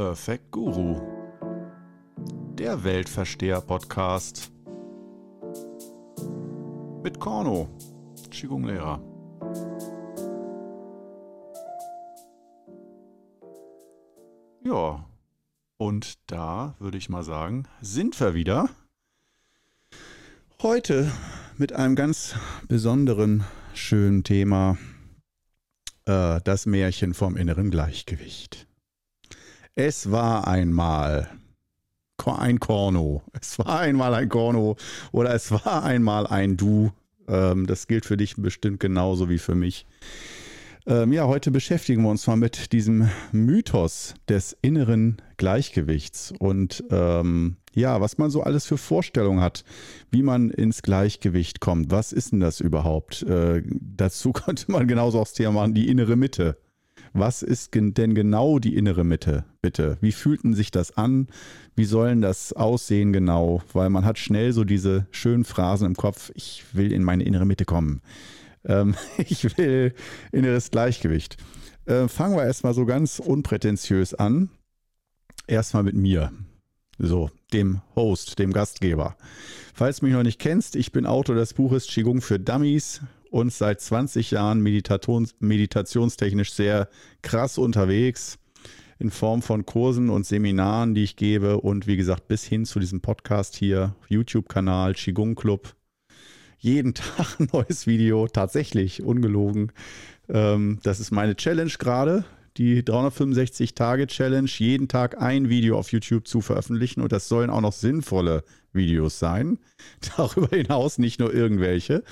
Perfect Guru, der Weltversteher-Podcast mit Korno, Qigong-Lehrer. Ja, und da würde ich mal sagen, sind wir wieder. Heute mit einem ganz besonderen, schönen Thema, äh, das Märchen vom inneren Gleichgewicht. Es war einmal ein Korno. Es war einmal ein Korno oder es war einmal ein Du. Ähm, das gilt für dich bestimmt genauso wie für mich. Ähm, ja, heute beschäftigen wir uns mal mit diesem Mythos des inneren Gleichgewichts und ähm, ja, was man so alles für Vorstellungen hat, wie man ins Gleichgewicht kommt. Was ist denn das überhaupt? Äh, dazu könnte man genauso auch das Thema machen, die innere Mitte. Was ist denn genau die innere Mitte, bitte? Wie fühlten sich das an? Wie sollen das aussehen genau? Weil man hat schnell so diese schönen Phrasen im Kopf, ich will in meine innere Mitte kommen. Ähm, ich will inneres Gleichgewicht. Äh, fangen wir erstmal so ganz unprätentiös an. Erstmal mit mir. So, dem Host, dem Gastgeber. Falls du mich noch nicht kennst, ich bin Autor des Buches Qigong für Dummies und seit 20 Jahren Meditations meditationstechnisch sehr krass unterwegs in Form von Kursen und Seminaren, die ich gebe und wie gesagt bis hin zu diesem Podcast hier, YouTube-Kanal, Qigong Club. Jeden Tag ein neues Video, tatsächlich, ungelogen. Ähm, das ist meine Challenge gerade die 365-Tage-Challenge, jeden Tag ein Video auf YouTube zu veröffentlichen. Und das sollen auch noch sinnvolle Videos sein. Darüber hinaus nicht nur irgendwelche.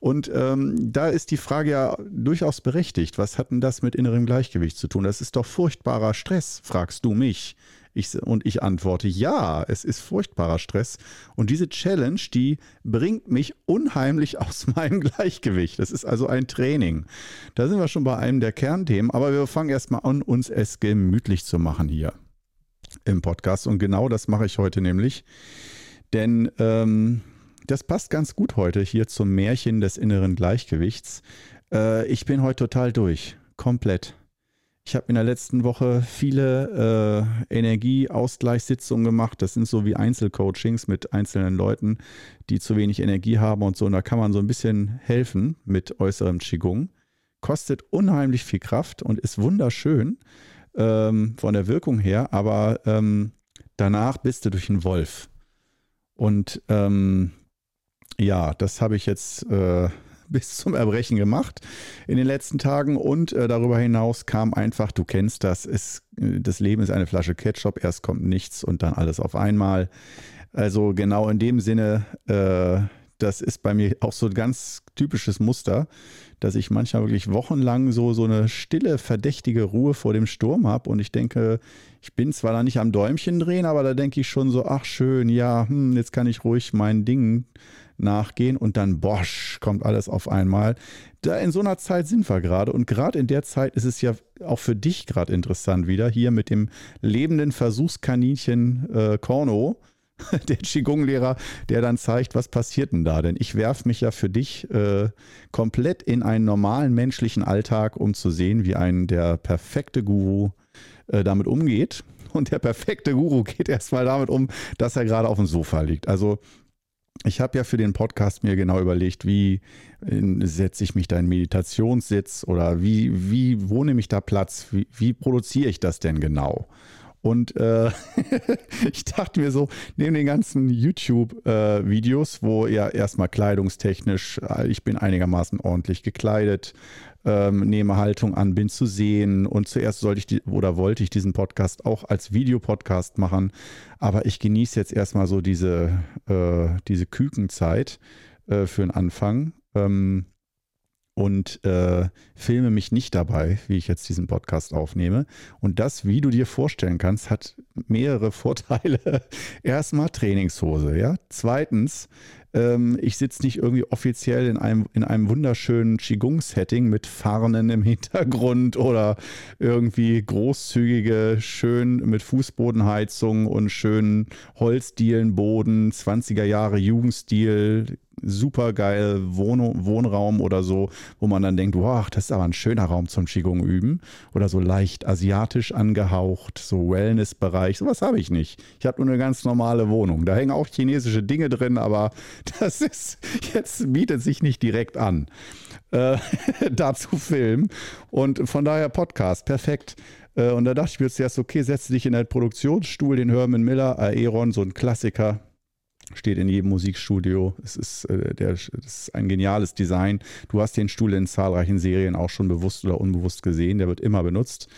Und ähm, da ist die Frage ja durchaus berechtigt. Was hat denn das mit innerem Gleichgewicht zu tun? Das ist doch furchtbarer Stress, fragst du mich. Ich, und ich antworte, ja, es ist furchtbarer Stress. Und diese Challenge, die bringt mich unheimlich aus meinem Gleichgewicht. Das ist also ein Training. Da sind wir schon bei einem der Kernthemen. Aber wir fangen erstmal an, uns es gemütlich zu machen hier im Podcast. Und genau das mache ich heute nämlich. Denn ähm, das passt ganz gut heute hier zum Märchen des inneren Gleichgewichts. Äh, ich bin heute total durch. Komplett. Ich habe in der letzten Woche viele äh, Energieausgleichssitzungen gemacht. Das sind so wie Einzelcoachings mit einzelnen Leuten, die zu wenig Energie haben und so. Und da kann man so ein bisschen helfen mit äußerem Qigong. Kostet unheimlich viel Kraft und ist wunderschön ähm, von der Wirkung her, aber ähm, danach bist du durch einen Wolf. Und ähm, ja, das habe ich jetzt äh, bis zum Erbrechen gemacht in den letzten Tagen und äh, darüber hinaus kam einfach, du kennst das, ist, äh, das Leben ist eine Flasche Ketchup, erst kommt nichts und dann alles auf einmal. Also genau in dem Sinne, äh, das ist bei mir auch so ein ganz typisches Muster, dass ich manchmal wirklich wochenlang so, so eine stille, verdächtige Ruhe vor dem Sturm habe und ich denke, ich bin zwar da nicht am Däumchen drehen, aber da denke ich schon so, ach schön, ja, hm, jetzt kann ich ruhig mein Ding nachgehen und dann bosch, kommt alles auf einmal. Da in so einer Zeit sind wir gerade und gerade in der Zeit ist es ja auch für dich gerade interessant wieder hier mit dem lebenden Versuchskaninchen äh, Korno, der Qigong-Lehrer, der dann zeigt, was passiert denn da? Denn ich werfe mich ja für dich äh, komplett in einen normalen menschlichen Alltag, um zu sehen, wie ein der perfekte Guru äh, damit umgeht. Und der perfekte Guru geht erstmal damit um, dass er gerade auf dem Sofa liegt. Also ich habe ja für den Podcast mir genau überlegt, wie äh, setze ich mich da in Meditationssitz oder wie, wie, wo nehme ich da Platz? Wie, wie produziere ich das denn genau? Und äh, ich dachte mir so, neben den ganzen YouTube-Videos, äh, wo ja erstmal kleidungstechnisch, äh, ich bin einigermaßen ordentlich gekleidet, ähm, nehme Haltung an, bin zu sehen. Und zuerst sollte ich die, oder wollte ich diesen Podcast auch als Videopodcast machen. Aber ich genieße jetzt erstmal so diese, äh, diese Kükenzeit äh, für den Anfang. Ähm, und äh, filme mich nicht dabei, wie ich jetzt diesen Podcast aufnehme. Und das, wie du dir vorstellen kannst, hat mehrere Vorteile. Erstmal Trainingshose, ja. Zweitens, Ähm, ich sitze nicht irgendwie offiziell in einem, in einem wunderschönen Qigong-Setting mit Farnen im Hintergrund oder irgendwie großzügige, schön mit Fußbodenheizung und schönen Holzdielenboden, 20er Jahre Jugendstil, super geil Wohn Wohnraum oder so, wo man dann denkt, wow, das ist aber ein schöner Raum zum Qigong üben. Oder so leicht asiatisch angehaucht, so Wellness-Bereich. Sowas habe ich nicht. Ich habe nur eine ganz normale Wohnung. Da hängen auch chinesische Dinge drin, aber das ist jetzt bietet sich nicht direkt an. Äh, dazu Film. Und von daher Podcast, perfekt. Äh, und da dachte ich mir jetzt erst, okay, setze dich in den Produktionsstuhl, den Herman Miller, Aeron, so ein Klassiker, steht in jedem Musikstudio. Es ist, äh, der, es ist ein geniales Design. Du hast den Stuhl in zahlreichen Serien auch schon bewusst oder unbewusst gesehen. Der wird immer benutzt.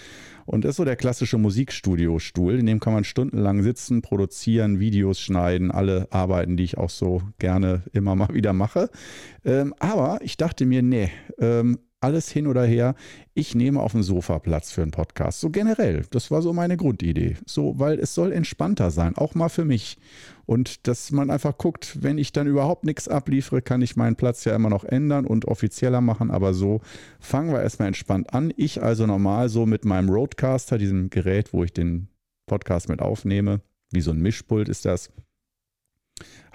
Und das ist so der klassische Musikstudio-Stuhl. In dem kann man stundenlang sitzen, produzieren, Videos schneiden, alle Arbeiten, die ich auch so gerne immer mal wieder mache. Ähm, aber ich dachte mir, nee, ähm, alles hin oder her. Ich nehme auf dem Sofa Platz für einen Podcast. So generell. Das war so meine Grundidee. So, weil es soll entspannter sein, auch mal für mich. Und dass man einfach guckt, wenn ich dann überhaupt nichts abliefere, kann ich meinen Platz ja immer noch ändern und offizieller machen. Aber so fangen wir erstmal entspannt an. Ich also normal so mit meinem Roadcaster, diesem Gerät, wo ich den Podcast mit aufnehme. Wie so ein Mischpult ist das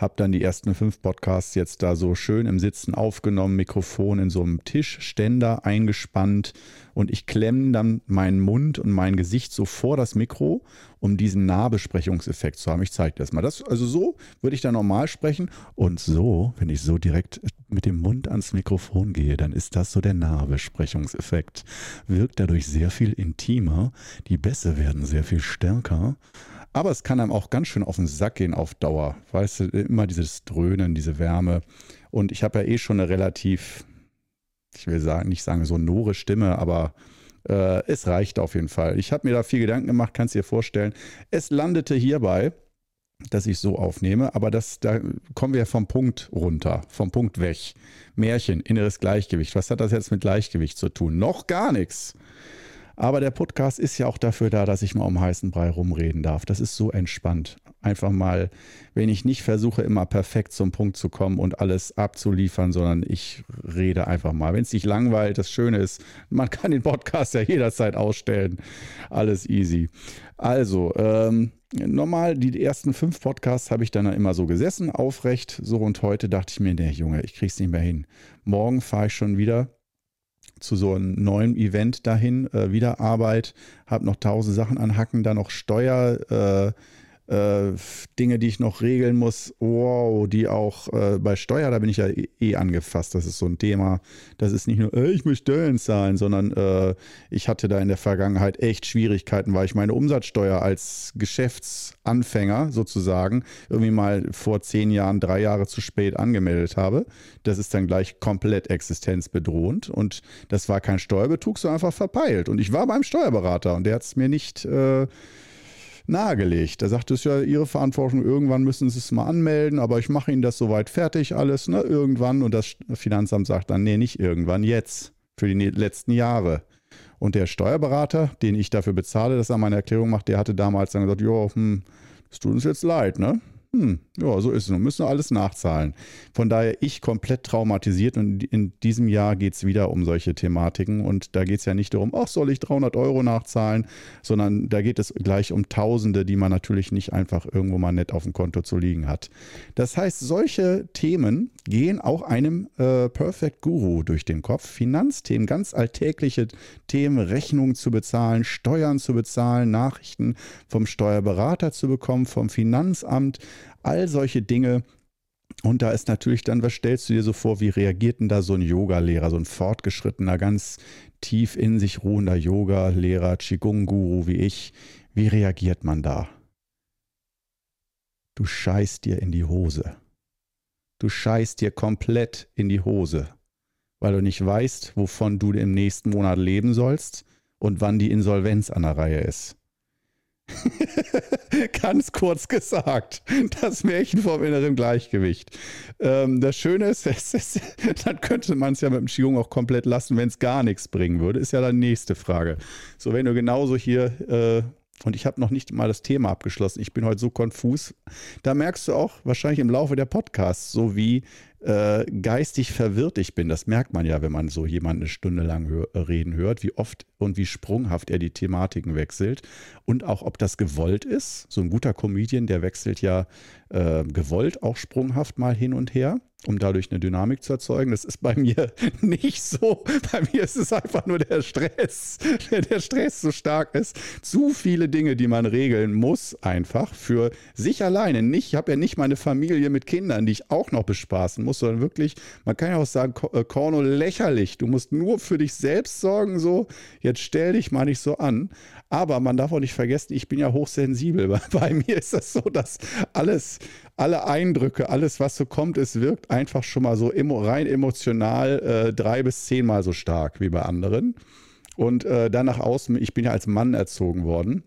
habe dann die ersten fünf Podcasts jetzt da so schön im Sitzen aufgenommen, Mikrofon in so einem Tischständer eingespannt und ich klemme dann meinen Mund und mein Gesicht so vor das Mikro, um diesen Nahbesprechungseffekt zu haben. Ich zeige das mal. Das, also so würde ich da normal sprechen und so, wenn ich so direkt mit dem Mund ans Mikrofon gehe, dann ist das so der Nahbesprechungseffekt. Wirkt dadurch sehr viel intimer, die Bässe werden sehr viel stärker aber es kann einem auch ganz schön auf den Sack gehen auf Dauer. Weißt du, immer dieses Dröhnen, diese Wärme. Und ich habe ja eh schon eine relativ, ich will sagen, nicht sagen so nore Stimme, aber äh, es reicht auf jeden Fall. Ich habe mir da viel Gedanken gemacht, kannst dir vorstellen. Es landete hierbei, dass ich so aufnehme, aber das, da kommen wir vom Punkt runter, vom Punkt weg. Märchen, inneres Gleichgewicht. Was hat das jetzt mit Gleichgewicht zu tun? Noch gar nichts. Aber der Podcast ist ja auch dafür da, dass ich mal um heißen Brei rumreden darf. Das ist so entspannt. Einfach mal, wenn ich nicht versuche, immer perfekt zum Punkt zu kommen und alles abzuliefern, sondern ich rede einfach mal. Wenn es dich langweilt, das Schöne ist, man kann den Podcast ja jederzeit ausstellen. Alles easy. Also, ähm, normal, die ersten fünf Podcasts habe ich dann immer so gesessen, aufrecht. So und heute dachte ich mir, nee, Junge, ich krieg's nicht mehr hin. Morgen fahre ich schon wieder zu so einem neuen Event dahin, äh, wieder Arbeit, habe noch tausend Sachen anhacken, dann noch Steuer, äh, äh, Dinge, die ich noch regeln muss, wow, die auch äh, bei Steuer, da bin ich ja eh, eh angefasst. Das ist so ein Thema. Das ist nicht nur, äh, ich muss Steuern zahlen, sondern äh, ich hatte da in der Vergangenheit echt Schwierigkeiten, weil ich meine Umsatzsteuer als Geschäftsanfänger sozusagen irgendwie mal vor zehn Jahren, drei Jahre zu spät angemeldet habe. Das ist dann gleich komplett existenzbedrohend und das war kein Steuerbetrug, sondern einfach verpeilt. Und ich war beim Steuerberater und der hat es mir nicht äh, nahegelegt. Er sagte, es ja Ihre Verantwortung, irgendwann müssen Sie es mal anmelden, aber ich mache Ihnen das soweit fertig alles, ne, irgendwann. Und das Finanzamt sagt dann, nee, nicht irgendwann, jetzt, für die letzten Jahre. Und der Steuerberater, den ich dafür bezahle, dass er meine Erklärung macht, der hatte damals dann gesagt, ja, hm, es tut uns jetzt leid, ne? Hm, ja, so ist es. Wir müssen alles nachzahlen. Von daher ich komplett traumatisiert und in diesem Jahr geht es wieder um solche Thematiken und da geht es ja nicht darum, ach, soll ich 300 Euro nachzahlen, sondern da geht es gleich um Tausende, die man natürlich nicht einfach irgendwo mal nett auf dem Konto zu liegen hat. Das heißt, solche Themen gehen auch einem äh, Perfect Guru durch den Kopf. Finanzthemen, ganz alltägliche Themen, Rechnungen zu bezahlen, Steuern zu bezahlen, Nachrichten vom Steuerberater zu bekommen, vom Finanzamt, all solche Dinge. Und da ist natürlich dann, was stellst du dir so vor, wie reagiert denn da so ein Yoga-Lehrer, so ein fortgeschrittener, ganz tief in sich ruhender Yoga-Lehrer, Qigong-Guru wie ich? Wie reagiert man da? Du scheißt dir in die Hose. Du scheißt dir komplett in die Hose, weil du nicht weißt, wovon du im nächsten Monat leben sollst und wann die Insolvenz an der Reihe ist. Ganz kurz gesagt, das Märchen vom inneren Gleichgewicht. Ähm, das Schöne ist, ist dann könnte man es ja mit dem Qigong auch komplett lassen, wenn es gar nichts bringen würde. Ist ja dann nächste Frage. So, wenn du genauso hier äh, und ich habe noch nicht mal das Thema abgeschlossen. Ich bin heute so konfus. Da merkst du auch wahrscheinlich im Laufe der Podcasts, so wie äh, geistig verwirrt ich bin. Das merkt man ja, wenn man so jemanden eine Stunde lang hör, reden hört, wie oft und wie sprunghaft er die Thematiken wechselt. Und auch, ob das gewollt ist. So ein guter Comedian, der wechselt ja äh, gewollt auch sprunghaft mal hin und her um dadurch eine Dynamik zu erzeugen. Das ist bei mir nicht so. Bei mir ist es einfach nur der Stress, der Stress so stark ist. Zu viele Dinge, die man regeln muss, einfach für sich alleine. Nicht, ich habe ja nicht meine Familie mit Kindern, die ich auch noch bespaßen muss, sondern wirklich, man kann ja auch sagen, Korno, äh, lächerlich. Du musst nur für dich selbst sorgen, so, jetzt stell dich mal nicht so an. Aber man darf auch nicht vergessen, ich bin ja hochsensibel. Bei mir ist das so, dass alles, alle Eindrücke, alles, was so kommt, es wirkt einfach schon mal so rein emotional äh, drei bis zehnmal so stark wie bei anderen. Und äh, dann nach außen, ich bin ja als Mann erzogen worden.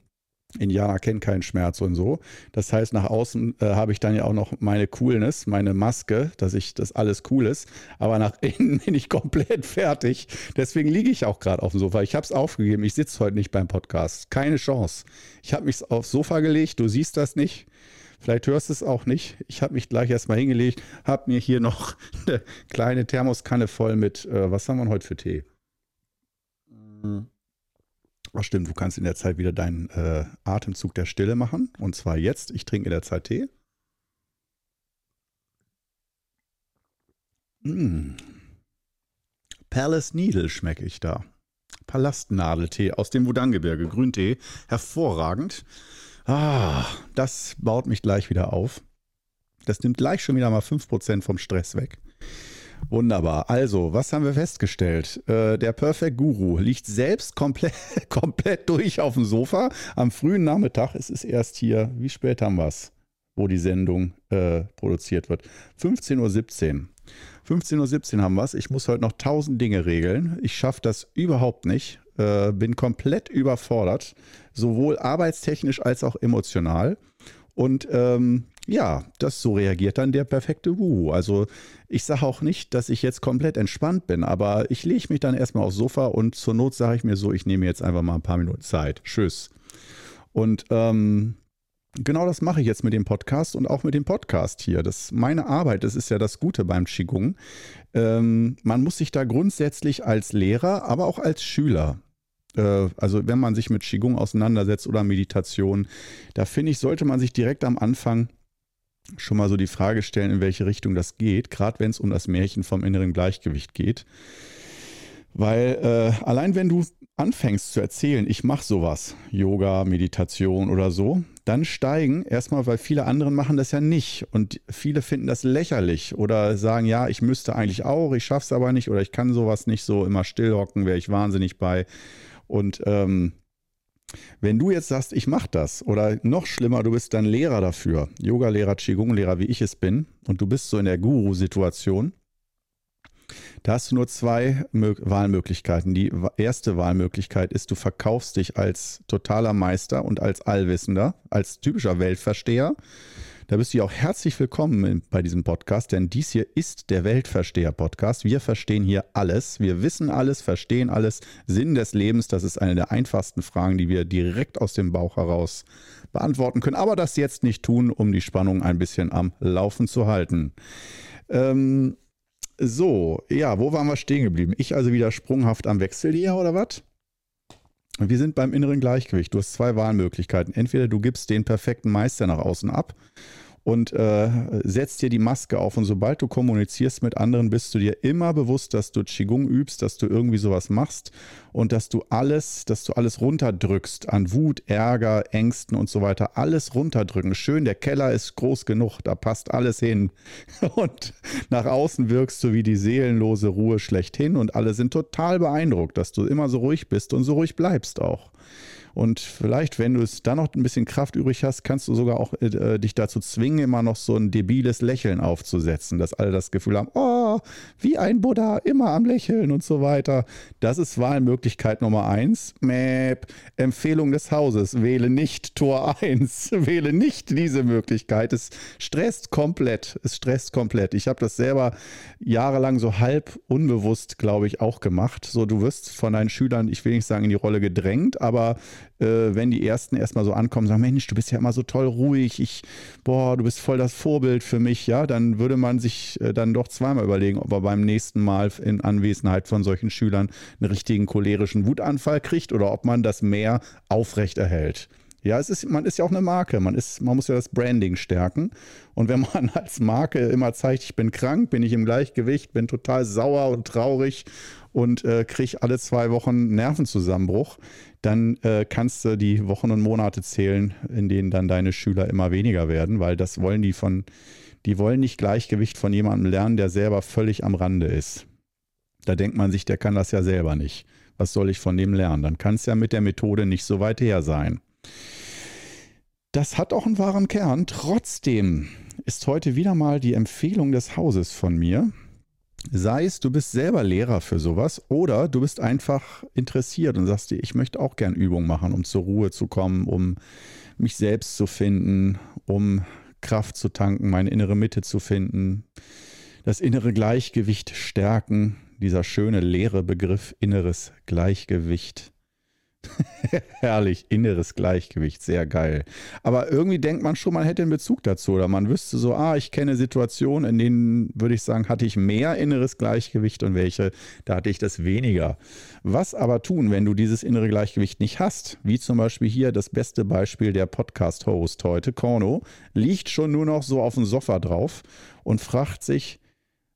Indianer kennen keinen Schmerz und so. Das heißt, nach außen äh, habe ich dann ja auch noch meine Coolness, meine Maske, dass ich das alles cool ist. Aber nach innen bin ich komplett fertig. Deswegen liege ich auch gerade auf dem Sofa. Ich habe es aufgegeben. Ich sitze heute nicht beim Podcast. Keine Chance. Ich habe mich aufs Sofa gelegt. Du siehst das nicht. Vielleicht hörst du es auch nicht. Ich habe mich gleich erstmal hingelegt, habe mir hier noch eine kleine Thermoskanne voll mit, äh, was haben wir heute für Tee? Mhm. Ach stimmt, du kannst in der Zeit wieder deinen äh, Atemzug der Stille machen. Und zwar jetzt. Ich trinke in der Zeit Tee. Mm. Palace Needle schmecke ich da. Palastnadeltee aus dem Wudang-Gebirge. Grüntee. Hervorragend. Ah, das baut mich gleich wieder auf. Das nimmt gleich schon wieder mal 5% vom Stress weg. Wunderbar. Also, was haben wir festgestellt? Äh, der Perfect Guru liegt selbst komplett, komplett durch auf dem Sofa am frühen Nachmittag. Es ist erst hier, wie spät haben wir es, wo die Sendung äh, produziert wird? 15.17 Uhr. 15.17 Uhr haben wir es. Ich muss heute noch tausend Dinge regeln. Ich schaffe das überhaupt nicht. Äh, bin komplett überfordert, sowohl arbeitstechnisch als auch emotional. Und ähm, ja, das so reagiert dann der perfekte Guru. Also ich sage auch nicht, dass ich jetzt komplett entspannt bin, aber ich lege mich dann erstmal aufs Sofa und zur Not sage ich mir so, ich nehme jetzt einfach mal ein paar Minuten Zeit. Tschüss. Und ähm, genau das mache ich jetzt mit dem Podcast und auch mit dem Podcast hier. Das meine Arbeit, das ist ja das Gute beim Qigong. Ähm, man muss sich da grundsätzlich als Lehrer, aber auch als Schüler äh, also wenn man sich mit Qigong auseinandersetzt oder Meditation, da finde ich, sollte man sich direkt am Anfang schon mal so die Frage stellen, in welche Richtung das geht, gerade wenn es um das Märchen vom inneren Gleichgewicht geht. Weil äh, allein wenn du anfängst zu erzählen, ich mache sowas, Yoga, Meditation oder so, dann steigen erstmal, weil viele anderen machen das ja nicht und viele finden das lächerlich oder sagen, ja, ich müsste eigentlich auch, ich schaff's aber nicht oder ich kann sowas nicht so immer stillhocken, wäre ich wahnsinnig bei. Und ähm, wenn du jetzt sagst, ich mache das oder noch schlimmer, du bist dann Lehrer dafür, Yoga-Lehrer, Qigong-Lehrer, wie ich es bin, und du bist so in der Guru-Situation, da hast du nur zwei Wahlmöglichkeiten. Die erste Wahlmöglichkeit ist, du verkaufst dich als totaler Meister und als Allwissender, als typischer Weltversteher da bist du ja auch herzlich willkommen bei diesem Podcast, denn dies hier ist der Weltversteher-Podcast. Wir verstehen hier alles. Wir wissen alles, verstehen alles. Sinn des Lebens, das ist eine der einfachsten Fragen, die wir direkt aus dem Bauch heraus beantworten können. Aber das jetzt nicht tun, um die Spannung ein bisschen am Laufen zu halten. Ähm, so, ja, wo waren wir stehen geblieben? Ich also wieder sprunghaft am Wechsel hier oder was? Wir sind beim inneren Gleichgewicht. Du hast zwei Wahlmöglichkeiten. Entweder du gibst den perfekten Meister nach außen ab und äh, setzt dir die Maske auf. Und sobald du kommunizierst mit anderen, bist du dir immer bewusst, dass du Qigong übst, dass du irgendwie sowas machst und dass du alles, dass du alles runterdrückst an Wut, Ärger, Ängsten und so weiter. Alles runterdrücken. Schön, der Keller ist groß genug, da passt alles hin. Und nach außen wirkst du wie die seelenlose Ruhe schlechthin und alle sind total beeindruckt, dass du immer so ruhig bist und so ruhig bleibst auch. Und vielleicht, wenn du es dann noch ein bisschen Kraft übrig hast, kannst du sogar auch äh, äh, dich dazu zwingen, immer noch so ein debiles Lächeln aufzusetzen, dass alle das Gefühl haben, oh, wie ein Buddha, immer am Lächeln und so weiter. Das ist Wahlmöglichkeit Nummer eins. Mäp. Empfehlung des Hauses, wähle nicht Tor 1, wähle nicht diese Möglichkeit. Es stresst komplett, es stresst komplett. Ich habe das selber jahrelang so halb unbewusst, glaube ich, auch gemacht. So, du wirst von deinen Schülern, ich will nicht sagen in die Rolle gedrängt, aber wenn die ersten erstmal so ankommen, sagen, Mensch, du bist ja immer so toll ruhig, ich, boah, du bist voll das Vorbild für mich, ja, dann würde man sich äh, dann doch zweimal überlegen, ob er beim nächsten Mal in Anwesenheit von solchen Schülern einen richtigen cholerischen Wutanfall kriegt oder ob man das mehr aufrecht erhält. Ja, es ist, man ist ja auch eine Marke. Man, ist, man muss ja das Branding stärken. Und wenn man als Marke immer zeigt, ich bin krank, bin ich im Gleichgewicht, bin total sauer und traurig und äh, kriege alle zwei Wochen Nervenzusammenbruch, dann äh, kannst du die Wochen und Monate zählen, in denen dann deine Schüler immer weniger werden, weil das wollen die von, die wollen nicht Gleichgewicht von jemandem lernen, der selber völlig am Rande ist. Da denkt man sich, der kann das ja selber nicht. Was soll ich von dem lernen? Dann kann es ja mit der Methode nicht so weit her sein. Das hat auch einen wahren Kern. Trotzdem ist heute wieder mal die Empfehlung des Hauses von mir. Sei es, du bist selber Lehrer für sowas oder du bist einfach interessiert und sagst dir, ich möchte auch gern Übungen machen, um zur Ruhe zu kommen, um mich selbst zu finden, um Kraft zu tanken, meine innere Mitte zu finden, das innere Gleichgewicht stärken, dieser schöne leere Begriff inneres Gleichgewicht. Herrlich, inneres Gleichgewicht, sehr geil. Aber irgendwie denkt man schon, man hätte einen Bezug dazu oder man wüsste so, ah, ich kenne Situationen, in denen würde ich sagen, hatte ich mehr inneres Gleichgewicht und welche, da hatte ich das weniger. Was aber tun, wenn du dieses innere Gleichgewicht nicht hast? Wie zum Beispiel hier das beste Beispiel der Podcast-Host heute, Korno, liegt schon nur noch so auf dem Sofa drauf und fragt sich,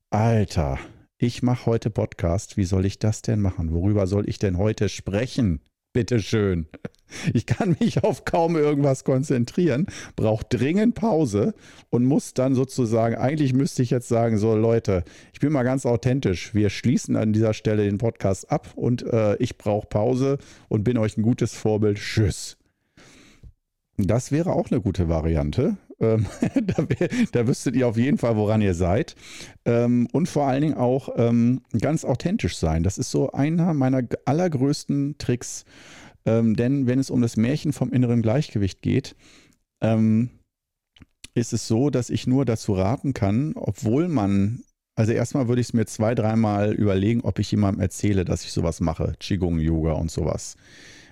Alter, ich mache heute Podcast, wie soll ich das denn machen? Worüber soll ich denn heute sprechen? Bitteschön. Ich kann mich auf kaum irgendwas konzentrieren, brauche dringend Pause und muss dann sozusagen, eigentlich müsste ich jetzt sagen, so Leute, ich bin mal ganz authentisch. Wir schließen an dieser Stelle den Podcast ab und äh, ich brauche Pause und bin euch ein gutes Vorbild. Tschüss. Das wäre auch eine gute Variante. Ähm, da, da, wüsstet ihr auf jeden Fall, woran ihr seid. Ähm, und vor allen Dingen auch ähm, ganz authentisch sein. Das ist so einer meiner allergrößten Tricks. Ähm, denn wenn es um das Märchen vom inneren Gleichgewicht geht, ähm, ist es so, dass ich nur dazu raten kann, obwohl man also erstmal würde ich es mir zwei, dreimal überlegen, ob ich jemandem erzähle, dass ich sowas mache. Qigong, Yoga und sowas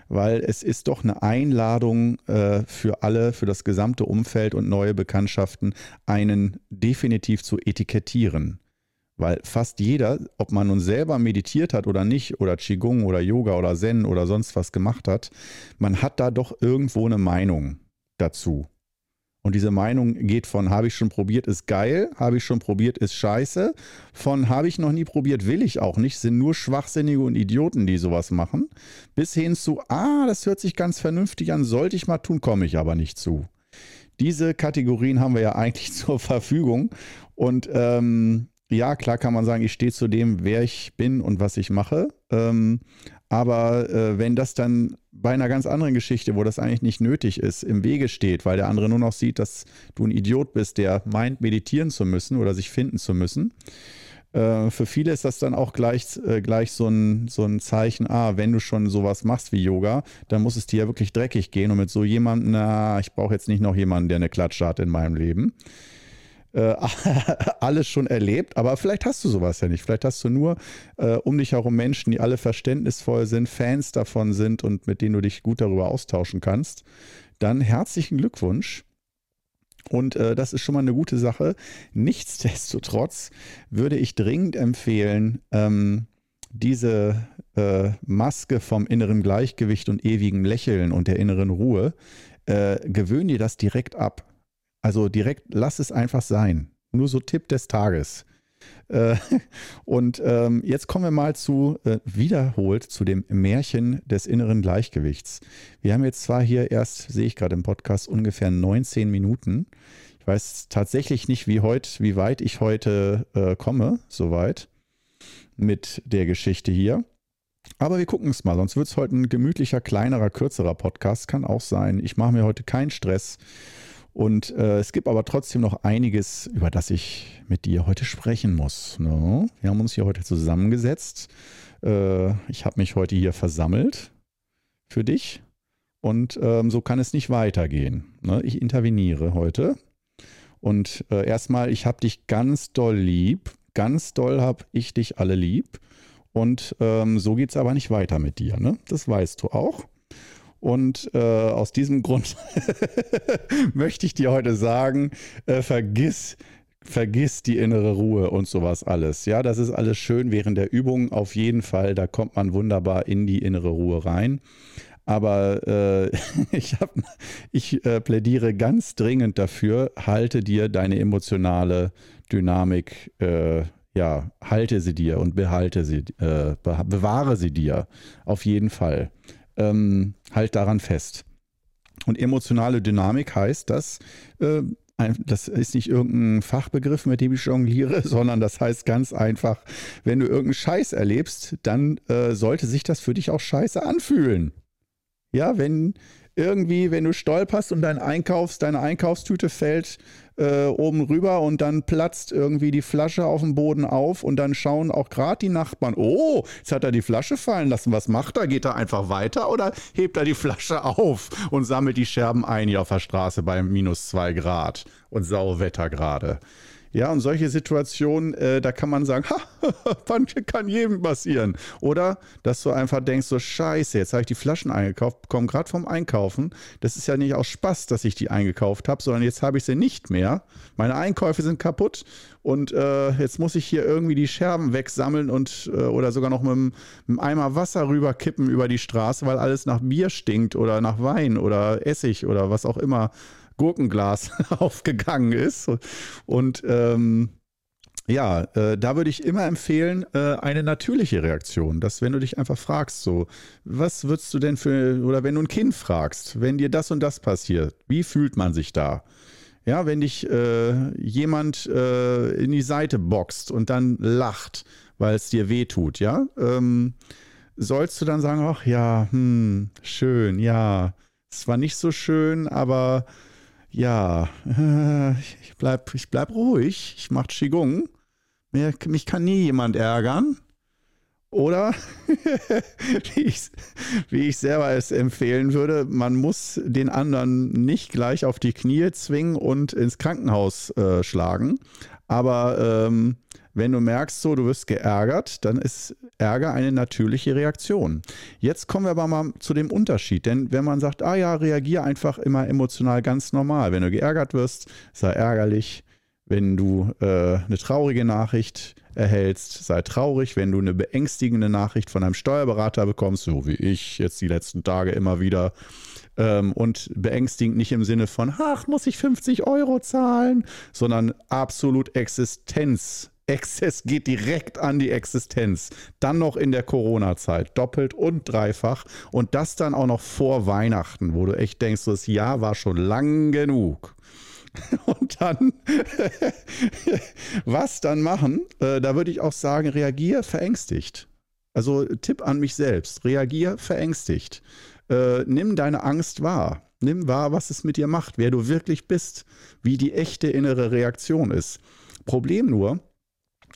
weil es ist doch eine Einladung äh, für alle, für das gesamte Umfeld und neue Bekanntschaften, einen definitiv zu etikettieren. Weil fast jeder, ob man nun selber meditiert hat oder nicht, oder Qigong oder Yoga oder Zen oder sonst was gemacht hat, man hat da doch irgendwo eine Meinung dazu. Und diese Meinung geht von habe ich schon probiert, ist geil, habe ich schon probiert, ist scheiße, von habe ich noch nie probiert, will ich auch nicht, sind nur Schwachsinnige und Idioten, die sowas machen, bis hin zu, ah, das hört sich ganz vernünftig an, sollte ich mal tun, komme ich aber nicht zu. Diese Kategorien haben wir ja eigentlich zur Verfügung. Und ähm, ja, klar kann man sagen, ich stehe zu dem, wer ich bin und was ich mache. Ähm, aber äh, wenn das dann bei einer ganz anderen Geschichte, wo das eigentlich nicht nötig ist, im Wege steht, weil der andere nur noch sieht, dass du ein Idiot bist, der meint, meditieren zu müssen oder sich finden zu müssen, äh, für viele ist das dann auch gleich, äh, gleich so, ein, so ein Zeichen, ah, wenn du schon sowas machst wie Yoga, dann muss es dir ja wirklich dreckig gehen und mit so jemandem, na, ich brauche jetzt nicht noch jemanden, der eine Klatsche hat in meinem Leben äh, alles schon erlebt, aber vielleicht hast du sowas ja nicht. Vielleicht hast du nur äh, um dich herum Menschen, die alle verständnisvoll sind, Fans davon sind und mit denen du dich gut darüber austauschen kannst. Dann herzlichen Glückwunsch. Und äh, das ist schon mal eine gute Sache. Nichtsdestotrotz würde ich dringend empfehlen, ähm, diese äh, Maske vom inneren Gleichgewicht und ewigem Lächeln und der inneren Ruhe, äh, gewöhn dir das direkt ab. Also direkt, lass es einfach sein. Nur so Tipp des Tages. Äh, und ähm, jetzt kommen wir mal zu, äh, wiederholt zu dem Märchen des inneren Gleichgewichts. Wir haben jetzt zwar hier erst, sehe ich gerade im Podcast, ungefähr 19 Minuten. Ich weiß tatsächlich nicht, wie, heut, wie weit ich heute äh, komme, soweit, mit der Geschichte hier. Aber wir gucken es mal, sonst wird es heute ein gemütlicher, kleinerer, kürzerer Podcast. Kann auch sein. Ich mache mir heute keinen Stress. Und äh, es gibt aber trotzdem noch einiges, über das ich mit dir heute sprechen muss. Ne? Wir haben uns hier heute zusammengesetzt. Äh, ich habe mich heute hier versammelt für dich. Und ähm, so kann es nicht weitergehen. Ne? Ich interveniere heute. Und äh, erstmal, ich habe dich ganz doll lieb. Ganz doll habe ich dich alle lieb. Und ähm, so geht es aber nicht weiter mit dir. Ne? Das weißt du auch. Und äh, aus diesem Grund möchte ich dir heute sagen, äh, vergiss vergiss die innere Ruhe und sowas alles. Ja, das ist alles schön während der Übung auf jeden Fall. Da kommt man wunderbar in die innere Ruhe rein. Aber äh, ich, hab, ich äh, plädiere ganz dringend dafür, halte dir deine emotionale Dynamik, äh, ja, halte sie dir und behalte sie, äh, bewahre sie dir. Auf jeden Fall. Ähm, halt daran fest. Und emotionale Dynamik heißt, dass äh, das ist nicht irgendein Fachbegriff, mit dem ich jongliere, sondern das heißt ganz einfach, wenn du irgendeinen Scheiß erlebst, dann äh, sollte sich das für dich auch scheiße anfühlen. Ja, wenn irgendwie, wenn du stolperst und dein Einkaufs, deine Einkaufstüte fällt äh, oben rüber und dann platzt irgendwie die Flasche auf dem Boden auf und dann schauen auch gerade die Nachbarn, oh, jetzt hat er die Flasche fallen lassen. Was macht er? Geht er einfach weiter oder hebt er die Flasche auf und sammelt die Scherben ein hier auf der Straße bei minus zwei Grad und Sauwetter gerade? Ja, und solche Situationen, äh, da kann man sagen, ha, kann jedem passieren. Oder, dass du einfach denkst, so scheiße, jetzt habe ich die Flaschen eingekauft, komme gerade vom Einkaufen. Das ist ja nicht aus Spaß, dass ich die eingekauft habe, sondern jetzt habe ich sie nicht mehr. Meine Einkäufe sind kaputt und äh, jetzt muss ich hier irgendwie die Scherben wegsammeln und äh, oder sogar noch mit einem, mit einem Eimer Wasser rüberkippen über die Straße, weil alles nach Bier stinkt oder nach Wein oder Essig oder was auch immer Gurkenglas aufgegangen ist. Und ähm, ja, äh, da würde ich immer empfehlen, äh, eine natürliche Reaktion. Dass, wenn du dich einfach fragst, so, was würdest du denn für, oder wenn du ein Kind fragst, wenn dir das und das passiert, wie fühlt man sich da? Ja, wenn dich äh, jemand äh, in die Seite boxt und dann lacht, weil es dir weh tut, ja, ähm, sollst du dann sagen, ach ja, hm, schön, ja, es war nicht so schön, aber ja, äh, ich bleib, ich bleib ruhig, ich mach Qigong. Mir, mich kann nie jemand ärgern. Oder, wie, ich, wie ich selber es empfehlen würde, man muss den anderen nicht gleich auf die Knie zwingen und ins Krankenhaus äh, schlagen. Aber ähm, wenn du merkst, so, du wirst geärgert, dann ist Ärger eine natürliche Reaktion. Jetzt kommen wir aber mal zu dem Unterschied. Denn wenn man sagt, ah ja, reagier einfach immer emotional ganz normal. Wenn du geärgert wirst, sei ärgerlich. Wenn du äh, eine traurige Nachricht erhältst, sei traurig. Wenn du eine beängstigende Nachricht von einem Steuerberater bekommst, so wie ich jetzt die letzten Tage immer wieder, ähm, und beängstigend nicht im Sinne von, ach, muss ich 50 Euro zahlen, sondern absolut Existenz Exzess geht direkt an die Existenz. Dann noch in der Corona-Zeit, doppelt und dreifach. Und das dann auch noch vor Weihnachten, wo du echt denkst, das Jahr war schon lang genug. Und dann, was dann machen? Äh, da würde ich auch sagen, reagier verängstigt. Also Tipp an mich selbst, reagier verängstigt. Äh, nimm deine Angst wahr. Nimm wahr, was es mit dir macht, wer du wirklich bist, wie die echte innere Reaktion ist. Problem nur,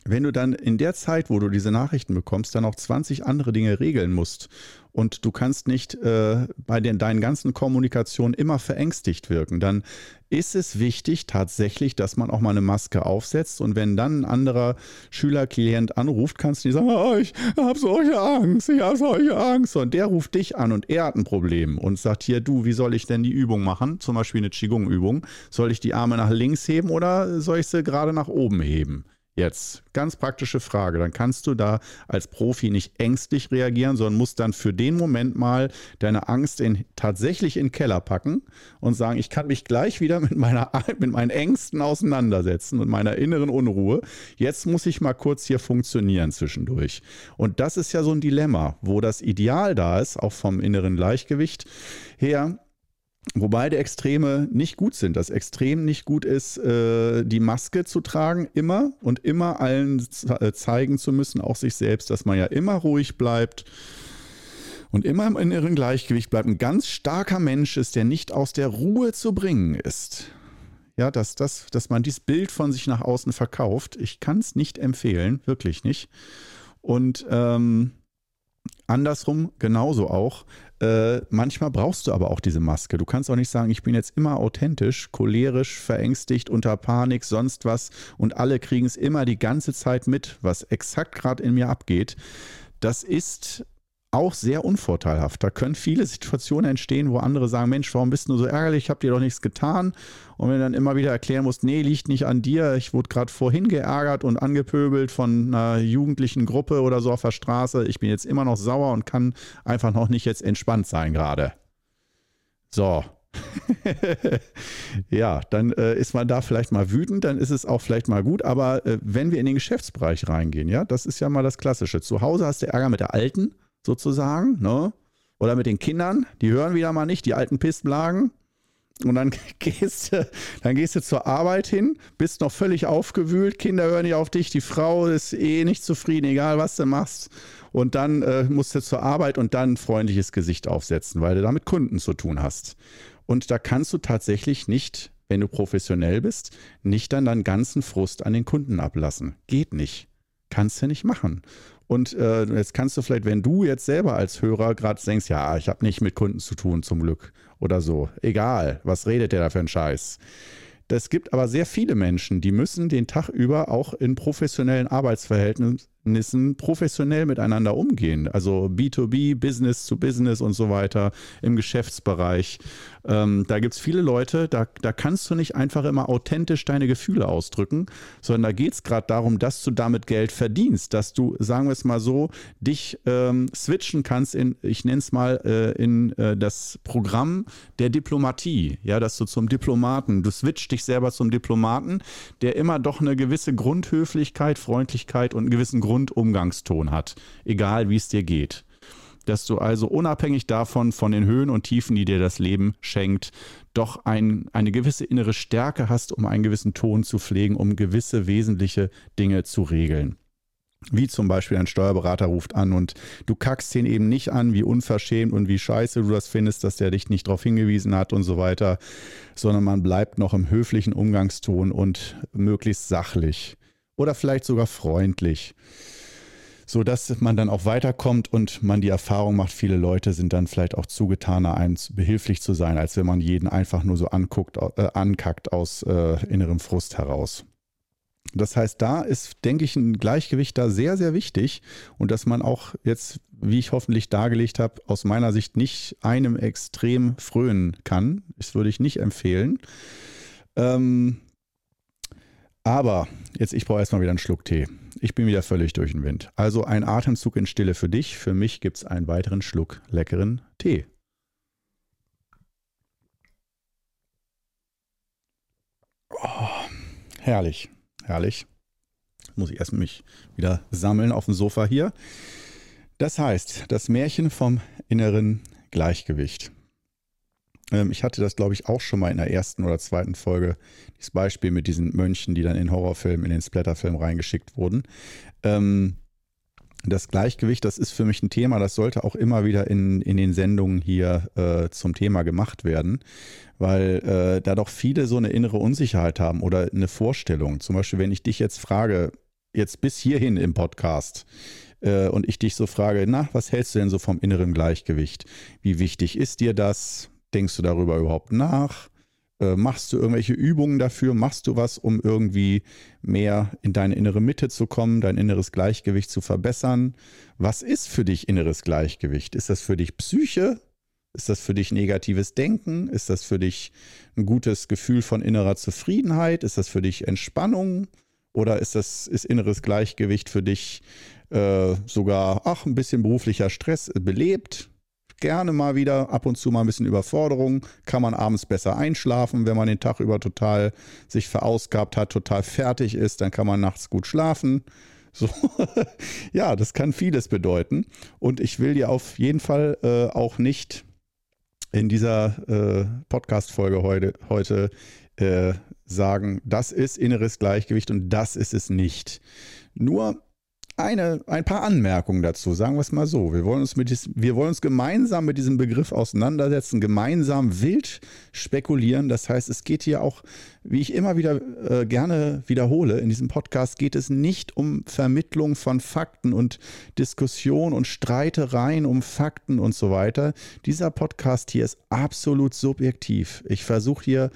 wenn du dann in der Zeit, wo du diese Nachrichten bekommst, dann auch 20 andere Dinge regeln musst und du kannst nicht äh, bei den, deinen ganzen Kommunikationen immer verängstigt wirken, dann ist es wichtig tatsächlich, dass man auch mal eine Maske aufsetzt und wenn dann ein anderer Schülerklient anruft, kannst du nicht sagen, oh, ich habe solche Angst, ich habe solche Angst und der ruft dich an und er hat ein Problem und sagt hier, du, wie soll ich denn die Übung machen? Zum Beispiel eine Qigong-Übung. Soll ich die Arme nach links heben oder soll ich sie gerade nach oben heben? Jetzt, ganz praktische Frage. Dann kannst du da als Profi nicht ängstlich reagieren, sondern musst dann für den Moment mal deine Angst in, tatsächlich in den Keller packen und sagen, ich kann mich gleich wieder mit, meiner, mit meinen Ängsten auseinandersetzen und meiner inneren Unruhe. Jetzt muss ich mal kurz hier funktionieren zwischendurch. Und das ist ja so ein Dilemma, wo das Ideal da ist, auch vom inneren Gleichgewicht her, wo beide Extreme nicht gut sind. Das Extrem nicht gut ist, äh, die Maske zu tragen, immer und immer allen äh, zeigen zu müssen, auch sich selbst, dass man ja immer ruhig bleibt und immer im inneren Gleichgewicht bleibt. Ein ganz starker Mensch ist, der nicht aus der Ruhe zu bringen ist. Ja, dass, dass, dass man dieses Bild von sich nach außen verkauft. Ich kann es nicht empfehlen, wirklich nicht. Und ähm, andersrum genauso auch. Äh, manchmal brauchst du aber auch diese Maske. Du kannst auch nicht sagen, ich bin jetzt immer authentisch, cholerisch, verängstigt, unter Panik, sonst was und alle kriegen es immer die ganze Zeit mit, was exakt gerade in mir abgeht. Das ist auch sehr unvorteilhaft. Da können viele Situationen entstehen, wo andere sagen, Mensch, warum bist du so ärgerlich? Ich habe dir doch nichts getan. Und wenn du dann immer wieder erklären musst, nee, liegt nicht an dir. Ich wurde gerade vorhin geärgert und angepöbelt von einer jugendlichen Gruppe oder so auf der Straße. Ich bin jetzt immer noch sauer und kann einfach noch nicht jetzt entspannt sein gerade. So, ja, dann äh, ist man da vielleicht mal wütend, dann ist es auch vielleicht mal gut. Aber äh, wenn wir in den Geschäftsbereich reingehen, ja, das ist ja mal das Klassische. Zu Hause hast du Ärger mit der Alten sozusagen, ne? Oder mit den Kindern, die hören wieder mal nicht, die alten Pissblagen. Und dann gehst, du, dann gehst du zur Arbeit hin, bist noch völlig aufgewühlt, Kinder hören nicht auf dich, die Frau ist eh nicht zufrieden, egal was du machst. Und dann äh, musst du zur Arbeit und dann ein freundliches Gesicht aufsetzen, weil du da mit Kunden zu tun hast. Und da kannst du tatsächlich nicht, wenn du professionell bist, nicht dann deinen ganzen Frust an den Kunden ablassen. Geht nicht. Kannst du nicht machen. Und äh, jetzt kannst du vielleicht, wenn du jetzt selber als Hörer gerade denkst, ja, ich habe nicht mit Kunden zu tun, zum Glück oder so. Egal, was redet der da für einen Scheiß? Es gibt aber sehr viele Menschen, die müssen den Tag über auch in professionellen Arbeitsverhältnissen Verhältnissen professionell miteinander umgehen. Also B2B, Business zu Business und so weiter im Geschäftsbereich. Ähm, da gibt es viele Leute, da, da kannst du nicht einfach immer authentisch deine Gefühle ausdrücken, sondern da geht es gerade darum, dass du damit Geld verdienst, dass du, sagen wir es mal so, dich ähm, switchen kannst in, ich nenne es mal, äh, in äh, das Programm der Diplomatie. Ja, dass du zum Diplomaten, du switcht dich selber zum Diplomaten, der immer doch eine gewisse Grundhöflichkeit, Freundlichkeit und einen gewissen Grund Grundumgangston hat, egal wie es dir geht. Dass du also unabhängig davon, von den Höhen und Tiefen, die dir das Leben schenkt, doch ein, eine gewisse innere Stärke hast, um einen gewissen Ton zu pflegen, um gewisse wesentliche Dinge zu regeln. Wie zum Beispiel ein Steuerberater ruft an und du kackst ihn eben nicht an, wie unverschämt und wie scheiße du das findest, dass der dich nicht darauf hingewiesen hat und so weiter, sondern man bleibt noch im höflichen Umgangston und möglichst sachlich oder vielleicht sogar freundlich, so dass man dann auch weiterkommt und man die Erfahrung macht, viele Leute sind dann vielleicht auch zugetaner, einem behilflich zu sein, als wenn man jeden einfach nur so anguckt, äh, ankackt aus äh, innerem Frust heraus. Das heißt, da ist, denke ich, ein Gleichgewicht da sehr, sehr wichtig und dass man auch jetzt, wie ich hoffentlich dargelegt habe, aus meiner Sicht nicht einem extrem frönen kann. Das würde ich nicht empfehlen. Ähm, aber jetzt, ich brauche erstmal wieder einen Schluck Tee. Ich bin wieder völlig durch den Wind. Also ein Atemzug in Stille für dich. Für mich gibt es einen weiteren Schluck leckeren Tee. Oh, herrlich, herrlich. Muss ich erst mich wieder sammeln auf dem Sofa hier. Das heißt, das Märchen vom inneren Gleichgewicht. Ähm, ich hatte das, glaube ich, auch schon mal in der ersten oder zweiten Folge, dieses Beispiel mit diesen Mönchen, die dann in Horrorfilmen, in den Splatterfilm reingeschickt wurden. Ähm, das Gleichgewicht, das ist für mich ein Thema, das sollte auch immer wieder in, in den Sendungen hier äh, zum Thema gemacht werden, weil äh, da doch viele so eine innere Unsicherheit haben oder eine Vorstellung. Zum Beispiel, wenn ich dich jetzt frage, jetzt bis hierhin im Podcast, äh, und ich dich so frage, na, was hältst du denn so vom inneren Gleichgewicht? Wie wichtig ist dir das? Denkst du darüber überhaupt nach? Äh, machst du irgendwelche Übungen dafür? Machst du was, um irgendwie mehr in deine innere Mitte zu kommen, dein inneres Gleichgewicht zu verbessern? Was ist für dich inneres Gleichgewicht? Ist das für dich Psyche? Ist das für dich negatives Denken? Ist das für dich ein gutes Gefühl von innerer Zufriedenheit? Ist das für dich Entspannung? Oder ist das ist inneres Gleichgewicht für dich äh, sogar, ach, ein bisschen beruflicher Stress belebt? Gerne mal wieder ab und zu mal ein bisschen Überforderung. Kann man abends besser einschlafen, wenn man den Tag über total sich verausgabt hat, total fertig ist, dann kann man nachts gut schlafen. So, ja, das kann vieles bedeuten. Und ich will dir auf jeden Fall äh, auch nicht in dieser äh, Podcast-Folge heute, heute äh, sagen, das ist inneres Gleichgewicht und das ist es nicht. Nur eine, ein paar Anmerkungen dazu, sagen wir es mal so. Wir wollen, uns mit wir wollen uns gemeinsam mit diesem Begriff auseinandersetzen, gemeinsam wild spekulieren. Das heißt, es geht hier auch, wie ich immer wieder äh, gerne wiederhole, in diesem Podcast geht es nicht um Vermittlung von Fakten und Diskussion und Streitereien um Fakten und so weiter. Dieser Podcast hier ist absolut subjektiv. Ich versuche hier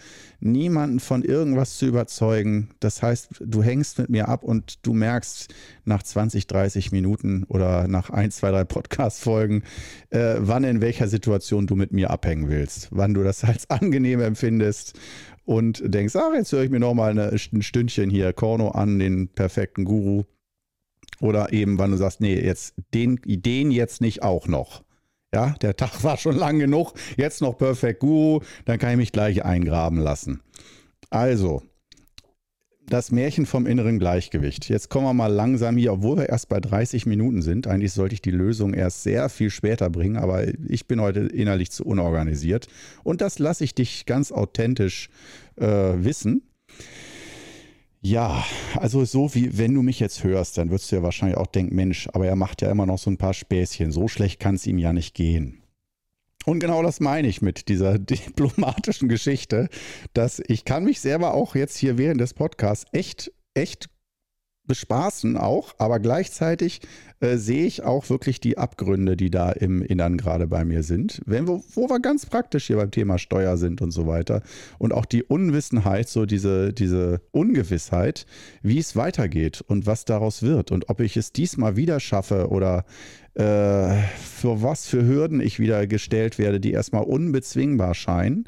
niemanden von irgendwas zu überzeugen. Das heißt, du hängst mit mir ab und du merkst nach 20, 30 Minuten oder nach 1, 2, 3 Podcast-Folgen, äh, wann in welcher Situation du mit mir abhängen willst, wann du das als angenehm empfindest und denkst, ach, jetzt höre ich mir nochmal ein Stündchen hier Korno an, den perfekten Guru. Oder eben, wann du sagst, nee, jetzt den Ideen jetzt nicht auch noch. Ja, der Tag war schon lang genug, jetzt noch Perfect Guru, dann kann ich mich gleich eingraben lassen. Also, das Märchen vom inneren Gleichgewicht. Jetzt kommen wir mal langsam hier, obwohl wir erst bei 30 Minuten sind. Eigentlich sollte ich die Lösung erst sehr viel später bringen, aber ich bin heute innerlich zu unorganisiert. Und das lasse ich dich ganz authentisch äh, wissen. Ja, also so wie wenn du mich jetzt hörst, dann würdest du ja wahrscheinlich auch denken, Mensch, aber er macht ja immer noch so ein paar Späßchen. So schlecht kann es ihm ja nicht gehen. Und genau das meine ich mit dieser diplomatischen Geschichte, dass ich kann mich selber auch jetzt hier während des Podcasts echt, echt bespaßen auch, aber gleichzeitig äh, sehe ich auch wirklich die Abgründe, die da im Innern gerade bei mir sind, wenn wir, wo wir ganz praktisch hier beim Thema Steuer sind und so weiter und auch die Unwissenheit, so diese, diese Ungewissheit, wie es weitergeht und was daraus wird und ob ich es diesmal wieder schaffe oder äh, für was für Hürden ich wieder gestellt werde, die erstmal unbezwingbar scheinen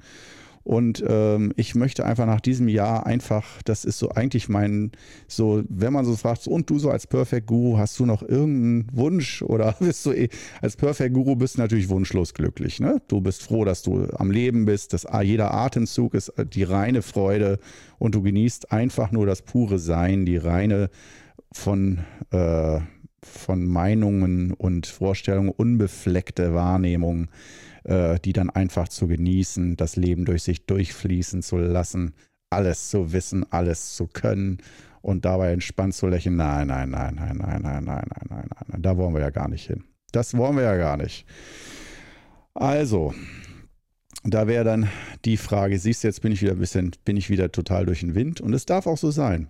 und ähm, ich möchte einfach nach diesem Jahr einfach, das ist so eigentlich mein, so, wenn man so fragt, und du so als Perfect Guru, hast du noch irgendeinen Wunsch oder bist du eh, als Perfect Guru bist du natürlich wunschlos glücklich. Ne? Du bist froh, dass du am Leben bist, dass jeder Atemzug ist äh, die reine Freude und du genießt einfach nur das pure Sein, die reine von, äh, von Meinungen und Vorstellungen unbefleckte Wahrnehmung äh, die dann einfach zu genießen, das Leben durch sich durchfließen zu lassen, alles zu wissen, alles zu können und dabei entspannt zu lächeln. Nein, nein, nein, nein, nein, nein, nein, nein, nein, nein, da wollen wir ja gar nicht hin. Das wollen wir ja gar nicht. Also, da wäre dann die Frage, siehst du, jetzt bin ich wieder ein bisschen, bin ich wieder total durch den Wind und es darf auch so sein.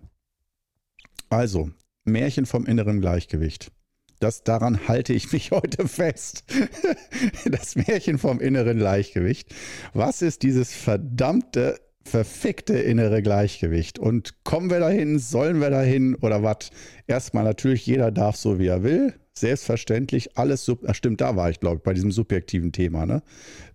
Also, Märchen vom inneren Gleichgewicht. Das, daran halte ich mich heute fest. Das Märchen vom inneren Gleichgewicht. Was ist dieses verdammte, verfickte innere Gleichgewicht? Und kommen wir dahin? Sollen wir dahin? Oder was? Erstmal natürlich, jeder darf so, wie er will selbstverständlich alles, sub stimmt, da war ich, glaube ich, bei diesem subjektiven Thema, ne?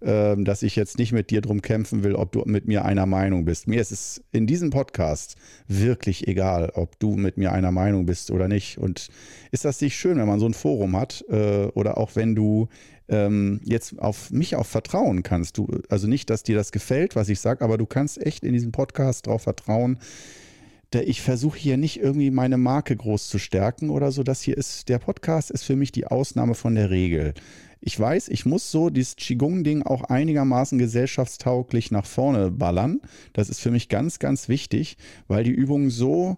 Ähm, dass ich jetzt nicht mit dir drum kämpfen will, ob du mit mir einer Meinung bist. Mir ist es in diesem Podcast wirklich egal, ob du mit mir einer Meinung bist oder nicht. Und ist das nicht schön, wenn man so ein Forum hat äh, oder auch wenn du ähm, jetzt auf mich auch vertrauen kannst. Du, also nicht, dass dir das gefällt, was ich sage, aber du kannst echt in diesem Podcast darauf vertrauen, ich versuche hier nicht irgendwie meine Marke groß zu stärken oder so. Das hier ist, der Podcast ist für mich die Ausnahme von der Regel. Ich weiß, ich muss so dieses Qigong-Ding auch einigermaßen gesellschaftstauglich nach vorne ballern. Das ist für mich ganz, ganz wichtig, weil die Übungen so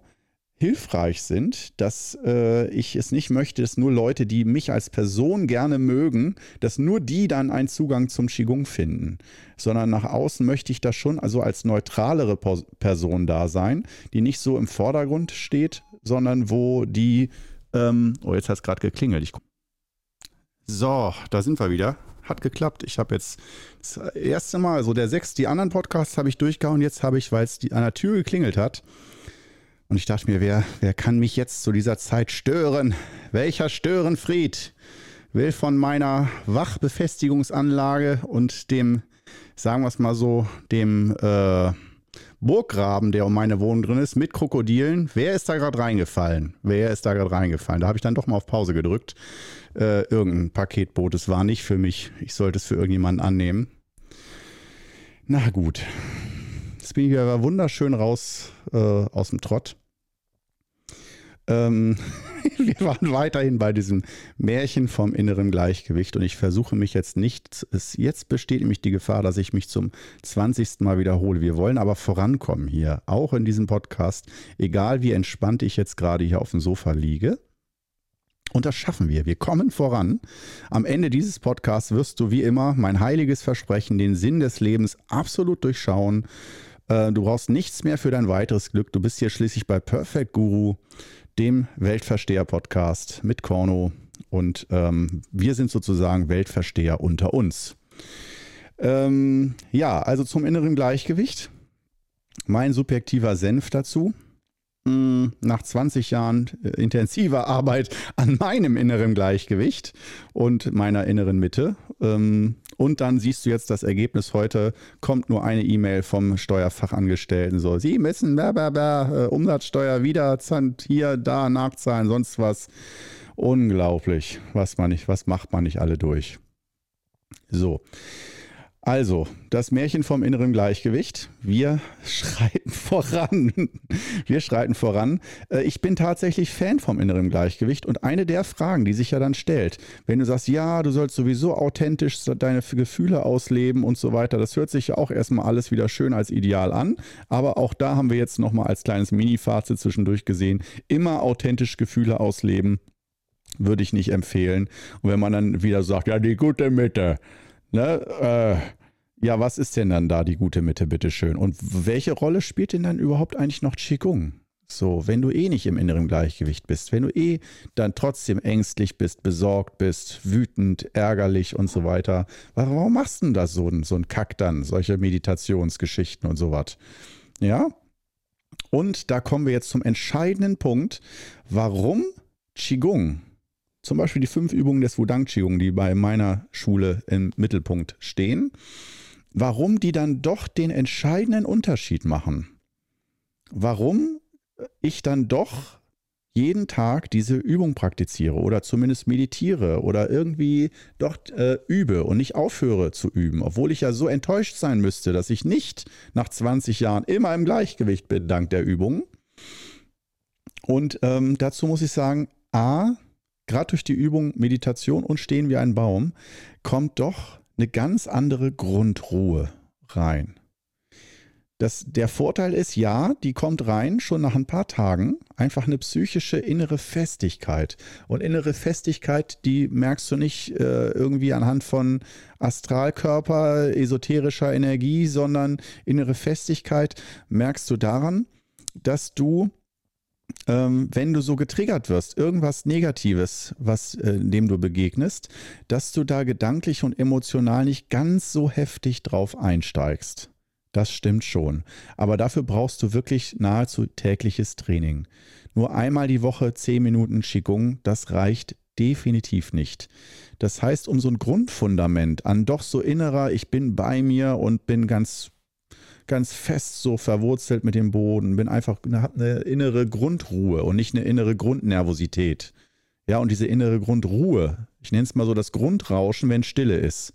hilfreich sind, dass äh, ich es nicht möchte, dass nur Leute, die mich als Person gerne mögen, dass nur die dann einen Zugang zum Qigong finden, sondern nach außen möchte ich da schon also als neutralere Person da sein, die nicht so im Vordergrund steht, sondern wo die, ähm, oh jetzt hat es gerade geklingelt. Ich, so, da sind wir wieder. Hat geklappt. Ich habe jetzt das erste Mal, also der sechs, die anderen Podcasts habe ich durchgehauen. Jetzt habe ich, weil es an der Tür geklingelt hat, und ich dachte mir, wer, wer kann mich jetzt zu dieser Zeit stören? Welcher Störenfried will von meiner Wachbefestigungsanlage und dem, sagen wir es mal so, dem äh, Burggraben, der um meine Wohnung drin ist, mit Krokodilen. Wer ist da gerade reingefallen? Wer ist da gerade reingefallen? Da habe ich dann doch mal auf Pause gedrückt. Äh, irgendein Paketboot. Es war nicht für mich. Ich sollte es für irgendjemanden annehmen. Na gut. Jetzt bin ich wieder wunderschön raus äh, aus dem Trott. Ähm, wir waren weiterhin bei diesem Märchen vom inneren Gleichgewicht und ich versuche mich jetzt nicht, es, jetzt besteht nämlich die Gefahr, dass ich mich zum 20. Mal wiederhole. Wir wollen aber vorankommen hier, auch in diesem Podcast, egal wie entspannt ich jetzt gerade hier auf dem Sofa liege. Und das schaffen wir. Wir kommen voran. Am Ende dieses Podcasts wirst du wie immer mein heiliges Versprechen, den Sinn des Lebens absolut durchschauen äh, du brauchst nichts mehr für dein weiteres Glück. Du bist hier schließlich bei Perfect Guru, dem Weltversteher-Podcast mit Korno. Und ähm, wir sind sozusagen Weltversteher unter uns. Ähm, ja, also zum inneren Gleichgewicht. mein subjektiver Senf dazu. Hm, nach 20 Jahren äh, intensiver Arbeit an meinem inneren Gleichgewicht und meiner inneren Mitte. Ähm, und dann siehst du jetzt das Ergebnis heute, kommt nur eine E-Mail vom Steuerfachangestellten. So, Sie müssen blah, blah, blah, Umsatzsteuer wieder hier, da nachzahlen, sonst was. Unglaublich, was man nicht, was macht man nicht alle durch. So. Also, das Märchen vom inneren Gleichgewicht. Wir schreiten voran. Wir schreiten voran. Äh, ich bin tatsächlich Fan vom inneren Gleichgewicht und eine der Fragen, die sich ja dann stellt, wenn du sagst, ja, du sollst sowieso authentisch deine Gefühle ausleben und so weiter, das hört sich ja auch erstmal alles wieder schön als Ideal an, aber auch da haben wir jetzt nochmal als kleines Mini-Fazit zwischendurch gesehen, immer authentisch Gefühle ausleben, würde ich nicht empfehlen. Und wenn man dann wieder sagt, ja, die gute Mitte, Ne? Äh, ja, was ist denn dann da die gute Mitte, bitteschön? Und welche Rolle spielt denn dann überhaupt eigentlich noch Qigong? So, wenn du eh nicht im inneren Gleichgewicht bist, wenn du eh dann trotzdem ängstlich bist, besorgt bist, wütend, ärgerlich und so weiter, warum machst du denn das so, so ein Kack dann, solche Meditationsgeschichten und so was? Ja? Und da kommen wir jetzt zum entscheidenden Punkt, warum Qigong zum Beispiel die fünf Übungen des Wudang Qigong, die bei meiner Schule im Mittelpunkt stehen, warum die dann doch den entscheidenden Unterschied machen. Warum ich dann doch jeden Tag diese Übung praktiziere oder zumindest meditiere oder irgendwie doch äh, übe und nicht aufhöre zu üben, obwohl ich ja so enttäuscht sein müsste, dass ich nicht nach 20 Jahren immer im Gleichgewicht bin dank der Übung. Und ähm, dazu muss ich sagen, a, gerade durch die Übung Meditation und Stehen wie ein Baum, kommt doch eine ganz andere Grundruhe rein. Das, der Vorteil ist, ja, die kommt rein schon nach ein paar Tagen. Einfach eine psychische innere Festigkeit. Und innere Festigkeit, die merkst du nicht äh, irgendwie anhand von Astralkörper, esoterischer Energie, sondern innere Festigkeit merkst du daran, dass du ähm, wenn du so getriggert wirst, irgendwas Negatives, was äh, dem du begegnest, dass du da gedanklich und emotional nicht ganz so heftig drauf einsteigst. Das stimmt schon. Aber dafür brauchst du wirklich nahezu tägliches Training. Nur einmal die Woche zehn Minuten Qigong, das reicht definitiv nicht. Das heißt, um so ein Grundfundament an doch so innerer, ich bin bei mir und bin ganz ganz fest so verwurzelt mit dem Boden, bin einfach, habe eine innere Grundruhe und nicht eine innere Grundnervosität. Ja, und diese innere Grundruhe, ich nenne es mal so das Grundrauschen, wenn Stille ist.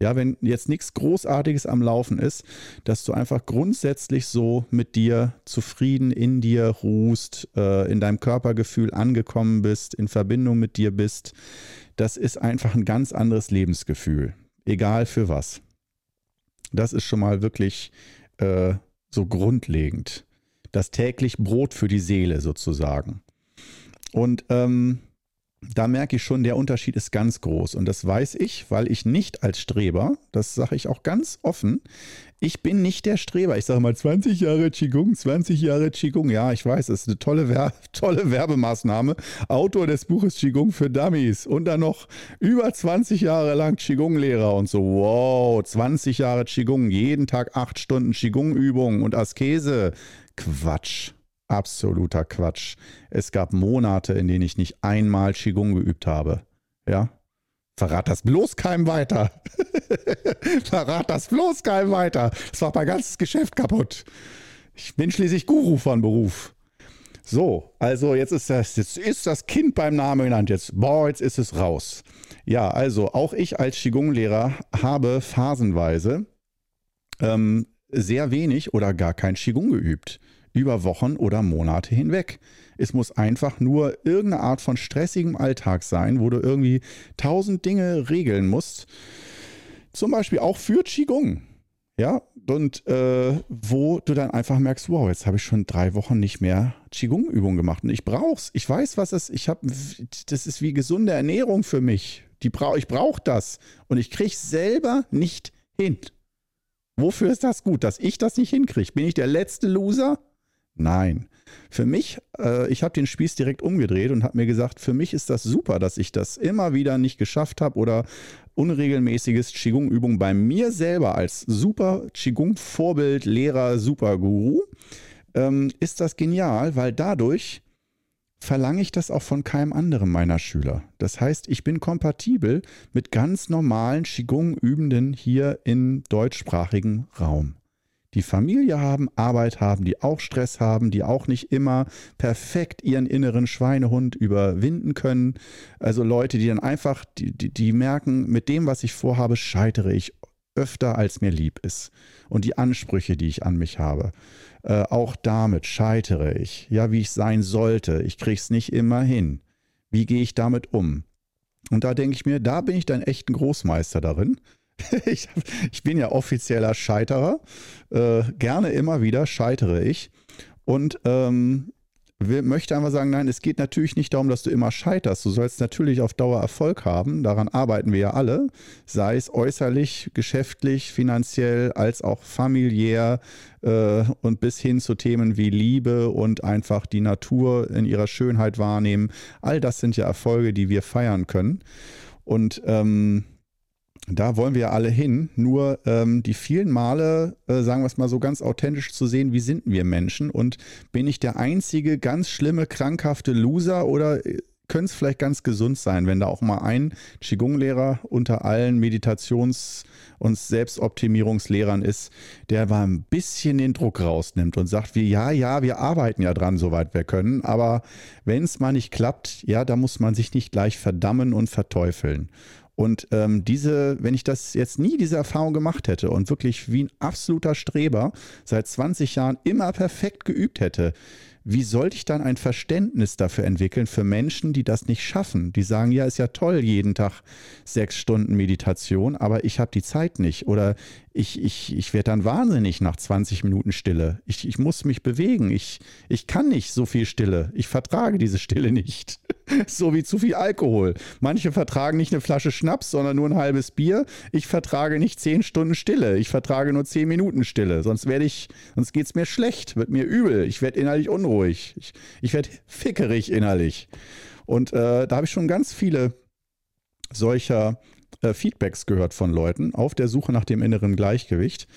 Ja, wenn jetzt nichts Großartiges am Laufen ist, dass du einfach grundsätzlich so mit dir zufrieden in dir ruhst, äh, in deinem Körpergefühl angekommen bist, in Verbindung mit dir bist, das ist einfach ein ganz anderes Lebensgefühl. Egal für was. Das ist schon mal wirklich äh, so grundlegend. Das täglich Brot für die Seele sozusagen. Und ähm, da merke ich schon, der Unterschied ist ganz groß. Und das weiß ich, weil ich nicht als Streber, das sage ich auch ganz offen, ich bin nicht der Streber. Ich sage mal 20 Jahre Qigong, 20 Jahre Qigong. Ja, ich weiß, das ist eine tolle, Wer tolle Werbemaßnahme. Autor des Buches Qigong für Dummies. Und dann noch über 20 Jahre lang Qigong-Lehrer und so. Wow, 20 Jahre Qigong, jeden Tag 8 Stunden Qigong-Übungen und Askese. Quatsch. Absoluter Quatsch. Es gab Monate, in denen ich nicht einmal Qigong geübt habe. Ja, Verrat das bloß keinem weiter. Verrat das bloß keinem weiter. Das war mein ganzes Geschäft kaputt. Ich bin schließlich Guru von Beruf. So, also jetzt ist das, jetzt ist das Kind beim Namen genannt. Jetzt, boah, jetzt ist es raus. Ja, also auch ich als Qigong-Lehrer habe phasenweise ähm, sehr wenig oder gar kein Qigong geübt über Wochen oder Monate hinweg. Es muss einfach nur irgendeine Art von stressigem Alltag sein, wo du irgendwie tausend Dinge regeln musst. Zum Beispiel auch für Qigong. Ja, und äh, wo du dann einfach merkst, wow, jetzt habe ich schon drei Wochen nicht mehr Qigong-Übungen gemacht. Und ich brauch's. Ich weiß, was es Ich habe, das ist wie gesunde Ernährung für mich. Die brauch, ich brauche das. Und ich kriege selber nicht hin. Wofür ist das gut, dass ich das nicht hinkriege? Bin ich der letzte Loser? Nein. Für mich, äh, ich habe den Spieß direkt umgedreht und habe mir gesagt, für mich ist das super, dass ich das immer wieder nicht geschafft habe oder unregelmäßiges Qigong-Übung bei mir selber als super Qigong-Vorbild, Lehrer, super Guru, ähm, ist das genial, weil dadurch verlange ich das auch von keinem anderen meiner Schüler. Das heißt, ich bin kompatibel mit ganz normalen Qigong-Übenden hier im deutschsprachigen Raum die Familie haben, Arbeit haben, die auch Stress haben, die auch nicht immer perfekt ihren inneren Schweinehund überwinden können. Also Leute, die dann einfach, die, die, die merken, mit dem, was ich vorhabe, scheitere ich öfter, als mir lieb ist. Und die Ansprüche, die ich an mich habe, äh, auch damit scheitere ich. Ja, wie ich sein sollte. Ich krieg's nicht immer hin. Wie gehe ich damit um? Und da denke ich mir, da bin ich dann echt ein Großmeister darin. ich, ich, bin ja offizieller Scheiterer. Äh, gerne immer wieder scheitere ich. Und ähm, möchte einfach sagen, nein, es geht natürlich nicht darum, dass du immer scheiterst. Du sollst natürlich auf Dauer Erfolg haben. Daran arbeiten wir ja alle. Sei es äußerlich, geschäftlich, finanziell, als auch familiär äh, und bis hin zu Themen wie Liebe und einfach die Natur in ihrer Schönheit wahrnehmen. All das sind ja Erfolge, die wir feiern können. Und ähm, da wollen wir ja alle hin. Nur ähm, die vielen Male, äh, sagen wir es mal so ganz authentisch zu sehen, wie sind wir Menschen und bin ich der einzige ganz schlimme, krankhafte Loser oder äh, könnte es vielleicht ganz gesund sein, wenn da auch mal ein Qigong-Lehrer unter allen Meditations- und Selbstoptimierungslehrern ist, der mal ein bisschen den Druck rausnimmt und sagt, wie, ja, ja, wir arbeiten ja dran, soweit wir können, aber wenn es mal nicht klappt, ja, da muss man sich nicht gleich verdammen und verteufeln. Und ähm, diese, wenn ich das jetzt nie diese Erfahrung gemacht hätte und wirklich wie ein absoluter Streber seit 20 Jahren immer perfekt geübt hätte, wie sollte ich dann ein Verständnis dafür entwickeln für Menschen, die das nicht schaffen? Die sagen, ja, ist ja toll, jeden Tag sechs Stunden Meditation, aber ich habe die Zeit nicht. Oder ich, ich, ich werde dann wahnsinnig nach 20 Minuten Stille. Ich, ich muss mich bewegen. Ich, ich kann nicht so viel Stille. Ich vertrage diese Stille nicht. so wie zu viel Alkohol. Manche vertragen nicht eine Flasche Schnaps, sondern nur ein halbes Bier. Ich vertrage nicht zehn Stunden Stille. Ich vertrage nur zehn Minuten Stille. Sonst werde ich, sonst geht es mir schlecht, wird mir übel. Ich werde innerlich unruhig. Ich, ich werde fickerig innerlich. Und äh, da habe ich schon ganz viele solcher Feedbacks gehört von Leuten auf der Suche nach dem inneren Gleichgewicht.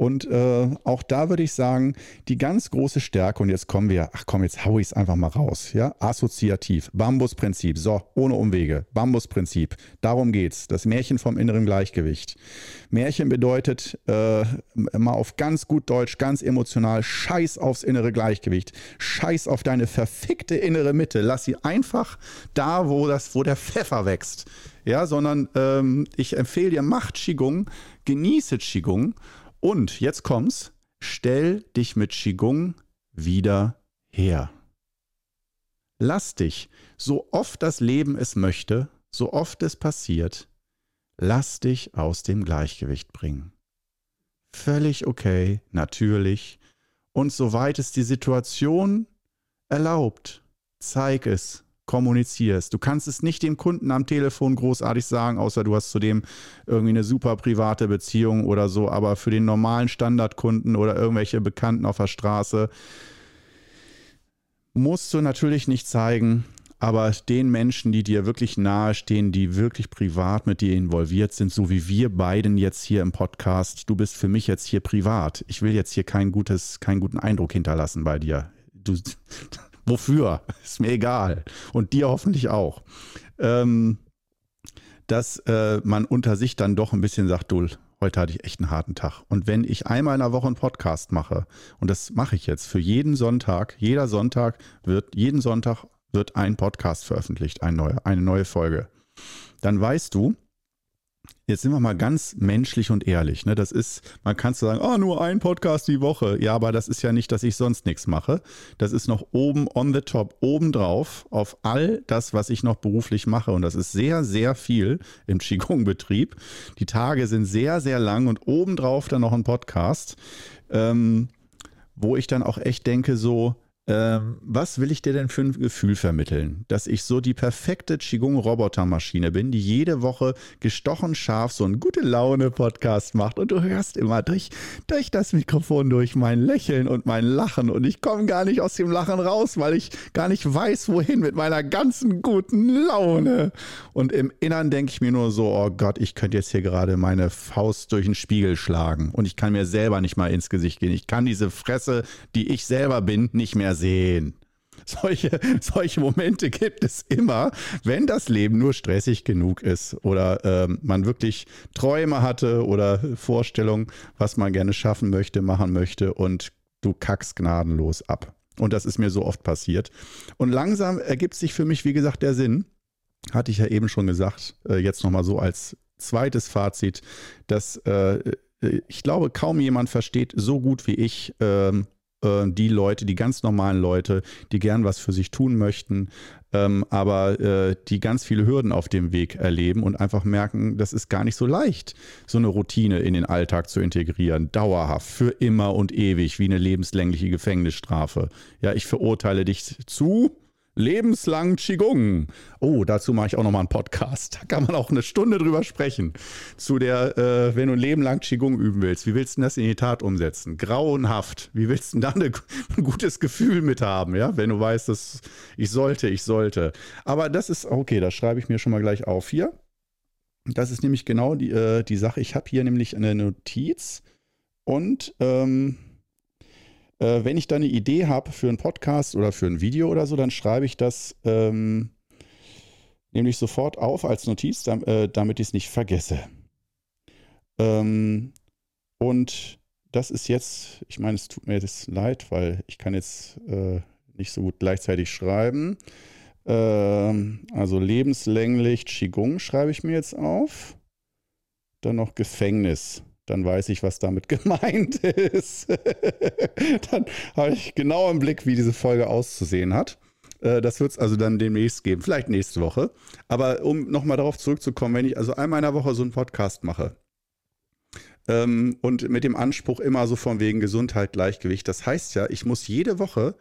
Und äh, auch da würde ich sagen, die ganz große Stärke, und jetzt kommen wir, ach komm, jetzt hau ich es einfach mal raus, ja, assoziativ, Bambusprinzip, so, ohne Umwege, Bambusprinzip, darum geht's, das Märchen vom inneren Gleichgewicht. Märchen bedeutet, äh, mal auf ganz gut Deutsch, ganz emotional, scheiß aufs innere Gleichgewicht, scheiß auf deine verfickte innere Mitte, lass sie einfach da, wo, das, wo der Pfeffer wächst, ja, sondern ähm, ich empfehle dir, mach Qigong, genieße Qigong, und jetzt kommt's, stell dich mit Qigong wieder her. Lass dich, so oft das Leben es möchte, so oft es passiert, lass dich aus dem Gleichgewicht bringen. Völlig okay, natürlich. Und soweit es die Situation erlaubt, zeig es, kommunizierst. Du kannst es nicht dem Kunden am Telefon großartig sagen, außer du hast zudem irgendwie eine super private Beziehung oder so, aber für den normalen Standardkunden oder irgendwelche Bekannten auf der Straße musst du natürlich nicht zeigen, aber den Menschen, die dir wirklich nahestehen, die wirklich privat mit dir involviert sind, so wie wir beiden jetzt hier im Podcast, du bist für mich jetzt hier privat. Ich will jetzt hier kein gutes, keinen guten Eindruck hinterlassen bei dir. Du, Wofür? Ist mir egal. Und dir hoffentlich auch. Ähm, dass äh, man unter sich dann doch ein bisschen sagt, du, heute hatte ich echt einen harten Tag. Und wenn ich einmal in der Woche einen Podcast mache, und das mache ich jetzt für jeden Sonntag, jeder Sonntag wird, jeden Sonntag wird ein Podcast veröffentlicht, eine neue, eine neue Folge, dann weißt du, Jetzt sind wir mal ganz menschlich und ehrlich. Ne? Das ist, man kann sagen, oh, nur ein Podcast die Woche. Ja, aber das ist ja nicht, dass ich sonst nichts mache. Das ist noch oben on the top, oben drauf auf all das, was ich noch beruflich mache. Und das ist sehr, sehr viel im Qigong-Betrieb. Die Tage sind sehr, sehr lang und obendrauf dann noch ein Podcast, ähm, wo ich dann auch echt denke, so, ähm, was will ich dir denn für ein Gefühl vermitteln? Dass ich so die perfekte Qigong-Robotermaschine bin, die jede Woche gestochen scharf so einen gute Laune-Podcast macht und du hörst immer durch, durch das Mikrofon durch mein Lächeln und mein Lachen und ich komme gar nicht aus dem Lachen raus, weil ich gar nicht weiß, wohin mit meiner ganzen guten Laune. Und im Innern denke ich mir nur so, oh Gott, ich könnte jetzt hier gerade meine Faust durch den Spiegel schlagen und ich kann mir selber nicht mal ins Gesicht gehen. Ich kann diese Fresse, die ich selber bin, nicht mehr sehen. Solche, solche Momente gibt es immer, wenn das Leben nur stressig genug ist oder ähm, man wirklich Träume hatte oder Vorstellungen, was man gerne schaffen möchte, machen möchte und du kackst gnadenlos ab. Und das ist mir so oft passiert. Und langsam ergibt sich für mich, wie gesagt, der Sinn, hatte ich ja eben schon gesagt, äh, jetzt nochmal so als zweites Fazit, dass äh, äh, ich glaube, kaum jemand versteht so gut wie ich ähm, äh, die Leute, die ganz normalen Leute, die gern was für sich tun möchten, ähm, aber äh, die ganz viele Hürden auf dem Weg erleben und einfach merken, das ist gar nicht so leicht, so eine Routine in den Alltag zu integrieren, dauerhaft, für immer und ewig, wie eine lebenslängliche Gefängnisstrafe. Ja, ich verurteile dich zu Lebenslang Qigong. Oh, dazu mache ich auch nochmal einen Podcast. Da kann man auch eine Stunde drüber sprechen. Zu der, äh, wenn du ein Leben lang Qigong üben willst, wie willst du das in die Tat umsetzen? Grauenhaft. Wie willst du da ein gutes Gefühl mit haben, ja? Wenn du weißt, dass ich sollte, ich sollte. Aber das ist, okay, das schreibe ich mir schon mal gleich auf hier. Das ist nämlich genau die, äh, die Sache. Ich habe hier nämlich eine Notiz und ähm, äh, wenn ich da eine Idee habe für einen Podcast oder für ein Video oder so, dann schreibe ich das ähm, nämlich sofort auf als Notiz, damit, äh, damit ich es nicht vergesse. Ähm, und das ist jetzt, ich meine, es tut mir jetzt leid, weil ich kann jetzt äh, nicht so gut gleichzeitig schreiben. Ähm, also lebenslänglich Qigong schreibe ich mir jetzt auf. Dann noch Gefängnis dann weiß ich, was damit gemeint ist. dann habe ich genau im Blick, wie diese Folge auszusehen hat. Äh, das wird es also dann demnächst geben, vielleicht nächste Woche. Aber um nochmal darauf zurückzukommen, wenn ich also einmal in der Woche so einen Podcast mache ähm, und mit dem Anspruch immer so von wegen Gesundheit, Gleichgewicht, das heißt ja, ich muss jede Woche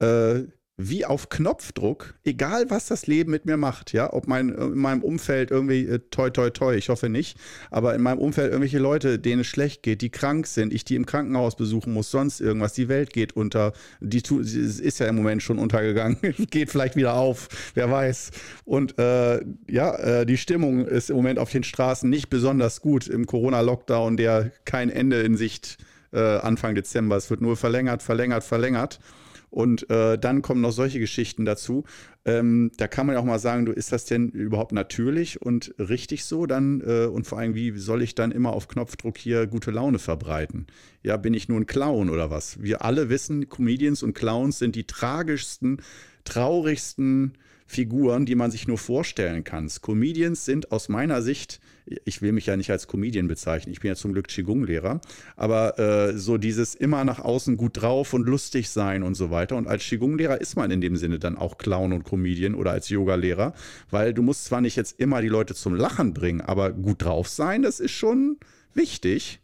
äh, wie auf Knopfdruck, egal was das Leben mit mir macht, ja, ob mein, in meinem Umfeld irgendwie äh, toi toi toi, ich hoffe nicht, aber in meinem Umfeld irgendwelche Leute, denen es schlecht geht, die krank sind, ich die im Krankenhaus besuchen muss, sonst irgendwas, die Welt geht unter, die ist ja im Moment schon untergegangen, geht vielleicht wieder auf, wer weiß. Und äh, ja, äh, die Stimmung ist im Moment auf den Straßen nicht besonders gut im Corona-Lockdown, der kein Ende in Sicht äh, Anfang Dezember. Es wird nur verlängert, verlängert, verlängert. Und äh, dann kommen noch solche Geschichten dazu. Ähm, da kann man ja auch mal sagen, du, ist das denn überhaupt natürlich und richtig so dann? Äh, und vor allem, wie soll ich dann immer auf Knopfdruck hier gute Laune verbreiten? Ja, bin ich nur ein Clown oder was? Wir alle wissen, Comedians und Clowns sind die tragischsten, traurigsten Figuren, die man sich nur vorstellen kann. Comedians sind aus meiner Sicht ich will mich ja nicht als Comedian bezeichnen, ich bin ja zum Glück Qigong-Lehrer, aber äh, so dieses immer nach außen gut drauf und lustig sein und so weiter. Und als Qigong-Lehrer ist man in dem Sinne dann auch Clown und Comedian oder als Yoga-Lehrer, weil du musst zwar nicht jetzt immer die Leute zum Lachen bringen, aber gut drauf sein, das ist schon wichtig.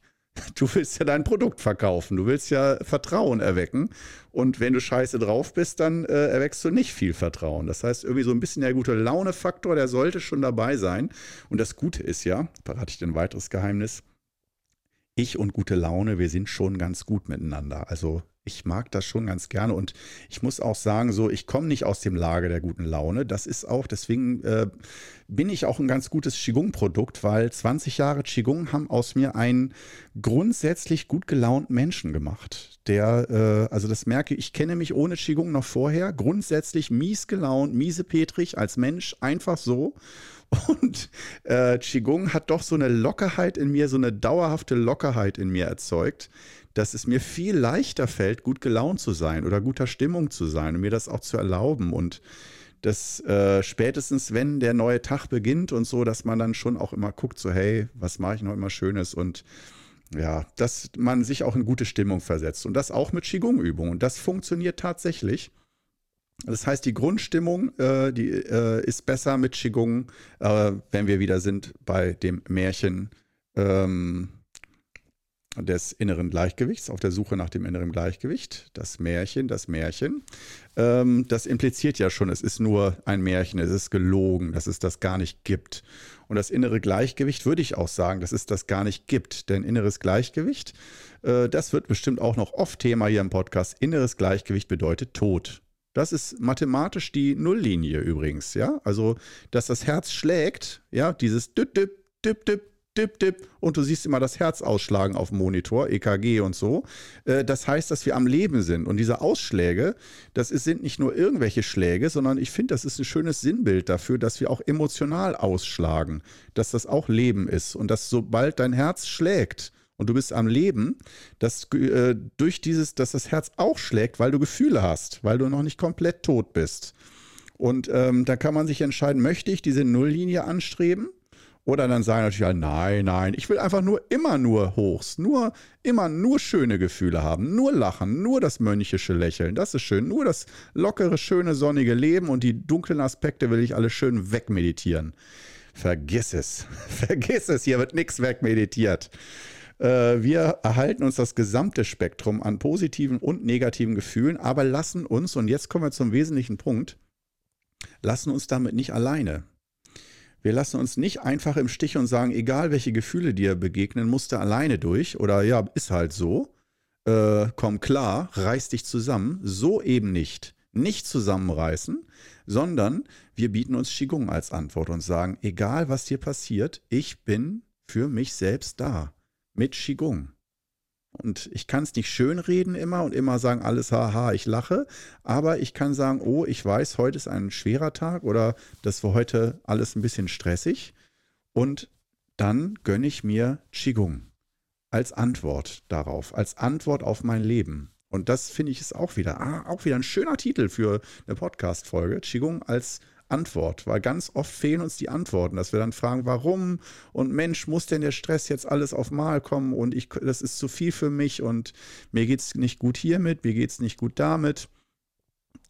Du willst ja dein Produkt verkaufen, du willst ja Vertrauen erwecken. Und wenn du scheiße drauf bist, dann äh, erwächst du nicht viel Vertrauen. Das heißt, irgendwie so ein bisschen der gute Laune-Faktor, der sollte schon dabei sein. Und das Gute ist ja, verrate ich dir ein weiteres Geheimnis, ich und gute Laune, wir sind schon ganz gut miteinander. Also ich mag das schon ganz gerne und ich muss auch sagen, so, ich komme nicht aus dem Lager der guten Laune. Das ist auch, deswegen äh, bin ich auch ein ganz gutes Qigong-Produkt, weil 20 Jahre Qigong haben aus mir einen grundsätzlich gut gelaunten Menschen gemacht. Der, äh, also das merke ich, ich kenne mich ohne Qigong noch vorher, grundsätzlich mies gelaunt, miese Petrich als Mensch, einfach so. Und äh, Qigong hat doch so eine Lockerheit in mir, so eine dauerhafte Lockerheit in mir erzeugt, dass es mir viel leichter fällt, gut gelaunt zu sein oder guter Stimmung zu sein und mir das auch zu erlauben. Und dass äh, spätestens, wenn der neue Tag beginnt und so, dass man dann schon auch immer guckt, so, hey, was mache ich noch immer Schönes und ja, dass man sich auch in gute Stimmung versetzt und das auch mit Qigong-Übungen. Und das funktioniert tatsächlich. Das heißt, die Grundstimmung, äh, die äh, ist besser mit Qigong, äh, wenn wir wieder sind bei dem Märchen. Ähm, des inneren Gleichgewichts, auf der Suche nach dem inneren Gleichgewicht. Das Märchen, das Märchen. Ähm, das impliziert ja schon, es ist nur ein Märchen, es ist gelogen, dass es das gar nicht gibt. Und das innere Gleichgewicht würde ich auch sagen, dass es das gar nicht gibt. Denn inneres Gleichgewicht, äh, das wird bestimmt auch noch oft Thema hier im Podcast. Inneres Gleichgewicht bedeutet Tod. Das ist mathematisch die Nulllinie übrigens, ja. Also, dass das Herz schlägt, ja, dieses Düpp, Düpp, Düpp, Düpp, Dip, dip, und du siehst immer das Herz ausschlagen auf dem Monitor, EKG und so. Äh, das heißt, dass wir am Leben sind. Und diese Ausschläge, das sind nicht nur irgendwelche Schläge, sondern ich finde, das ist ein schönes Sinnbild dafür, dass wir auch emotional ausschlagen, dass das auch Leben ist und dass sobald dein Herz schlägt, und du bist am Leben, dass äh, durch dieses, dass das Herz auch schlägt, weil du Gefühle hast, weil du noch nicht komplett tot bist. Und ähm, da kann man sich entscheiden, möchte ich diese Nulllinie anstreben oder dann sagen natürlich, nein, nein, ich will einfach nur immer nur Hochs, nur immer nur schöne Gefühle haben, nur lachen, nur das mönchische Lächeln, das ist schön, nur das lockere, schöne, sonnige Leben und die dunklen Aspekte will ich alle schön wegmeditieren. Vergiss es, vergiss es, hier wird nichts wegmeditiert. Äh, wir erhalten uns das gesamte Spektrum an positiven und negativen Gefühlen, aber lassen uns, und jetzt kommen wir zum wesentlichen Punkt, lassen uns damit nicht alleine. Wir lassen uns nicht einfach im Stich und sagen, egal welche Gefühle dir begegnen, musst du alleine durch oder ja, ist halt so. Äh, komm klar, reiß dich zusammen. So eben nicht. Nicht zusammenreißen, sondern wir bieten uns Qigong als Antwort und sagen, egal was dir passiert, ich bin für mich selbst da. Mit Qigong. Und ich kann es nicht schönreden immer und immer sagen, alles haha, ich lache. Aber ich kann sagen, oh, ich weiß, heute ist ein schwerer Tag oder das war heute alles ein bisschen stressig. Und dann gönne ich mir Qigong als Antwort darauf, als Antwort auf mein Leben. Und das finde ich ist auch wieder, ah, auch wieder ein schöner Titel für eine Podcast-Folge. Qigong als Antwort. Weil ganz oft fehlen uns die Antworten, dass wir dann fragen, warum und Mensch, muss denn der Stress jetzt alles auf Mal kommen und ich, das ist zu viel für mich und mir geht es nicht gut hiermit, mir geht es nicht gut damit.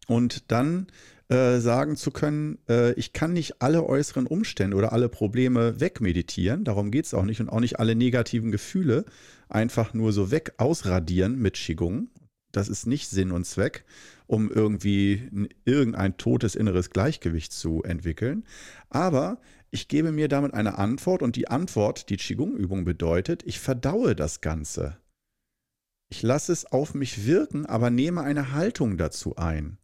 Und dann äh, sagen zu können, äh, ich kann nicht alle äußeren Umstände oder alle Probleme wegmeditieren, darum geht es auch nicht und auch nicht alle negativen Gefühle einfach nur so weg ausradieren mit Qigong. Das ist nicht Sinn und Zweck, um irgendwie irgendein totes inneres Gleichgewicht zu entwickeln. Aber ich gebe mir damit eine Antwort und die Antwort, die Qigong-Übung bedeutet, ich verdaue das Ganze. Ich lasse es auf mich wirken, aber nehme eine Haltung dazu ein.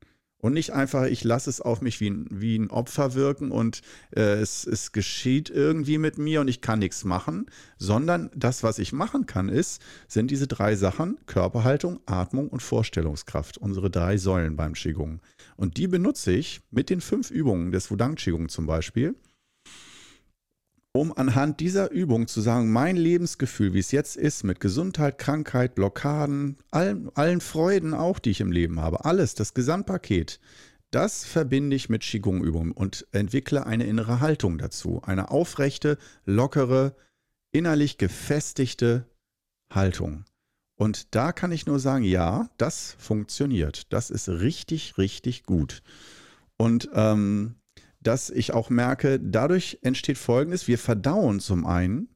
Und nicht einfach, ich lasse es auf mich wie ein, wie ein Opfer wirken und äh, es, es geschieht irgendwie mit mir und ich kann nichts machen, sondern das, was ich machen kann, ist, sind diese drei Sachen, Körperhaltung, Atmung und Vorstellungskraft, unsere drei Säulen beim Qigong. Und die benutze ich mit den fünf Übungen des Wudang Qigong zum Beispiel um anhand dieser Übung zu sagen, mein Lebensgefühl, wie es jetzt ist, mit Gesundheit, Krankheit, Blockaden, allen, allen Freuden auch, die ich im Leben habe, alles, das Gesamtpaket, das verbinde ich mit Qigong-Übungen und entwickle eine innere Haltung dazu. Eine aufrechte, lockere, innerlich gefestigte Haltung. Und da kann ich nur sagen, ja, das funktioniert. Das ist richtig, richtig gut. Und ähm, dass ich auch merke, dadurch entsteht Folgendes, wir verdauen zum einen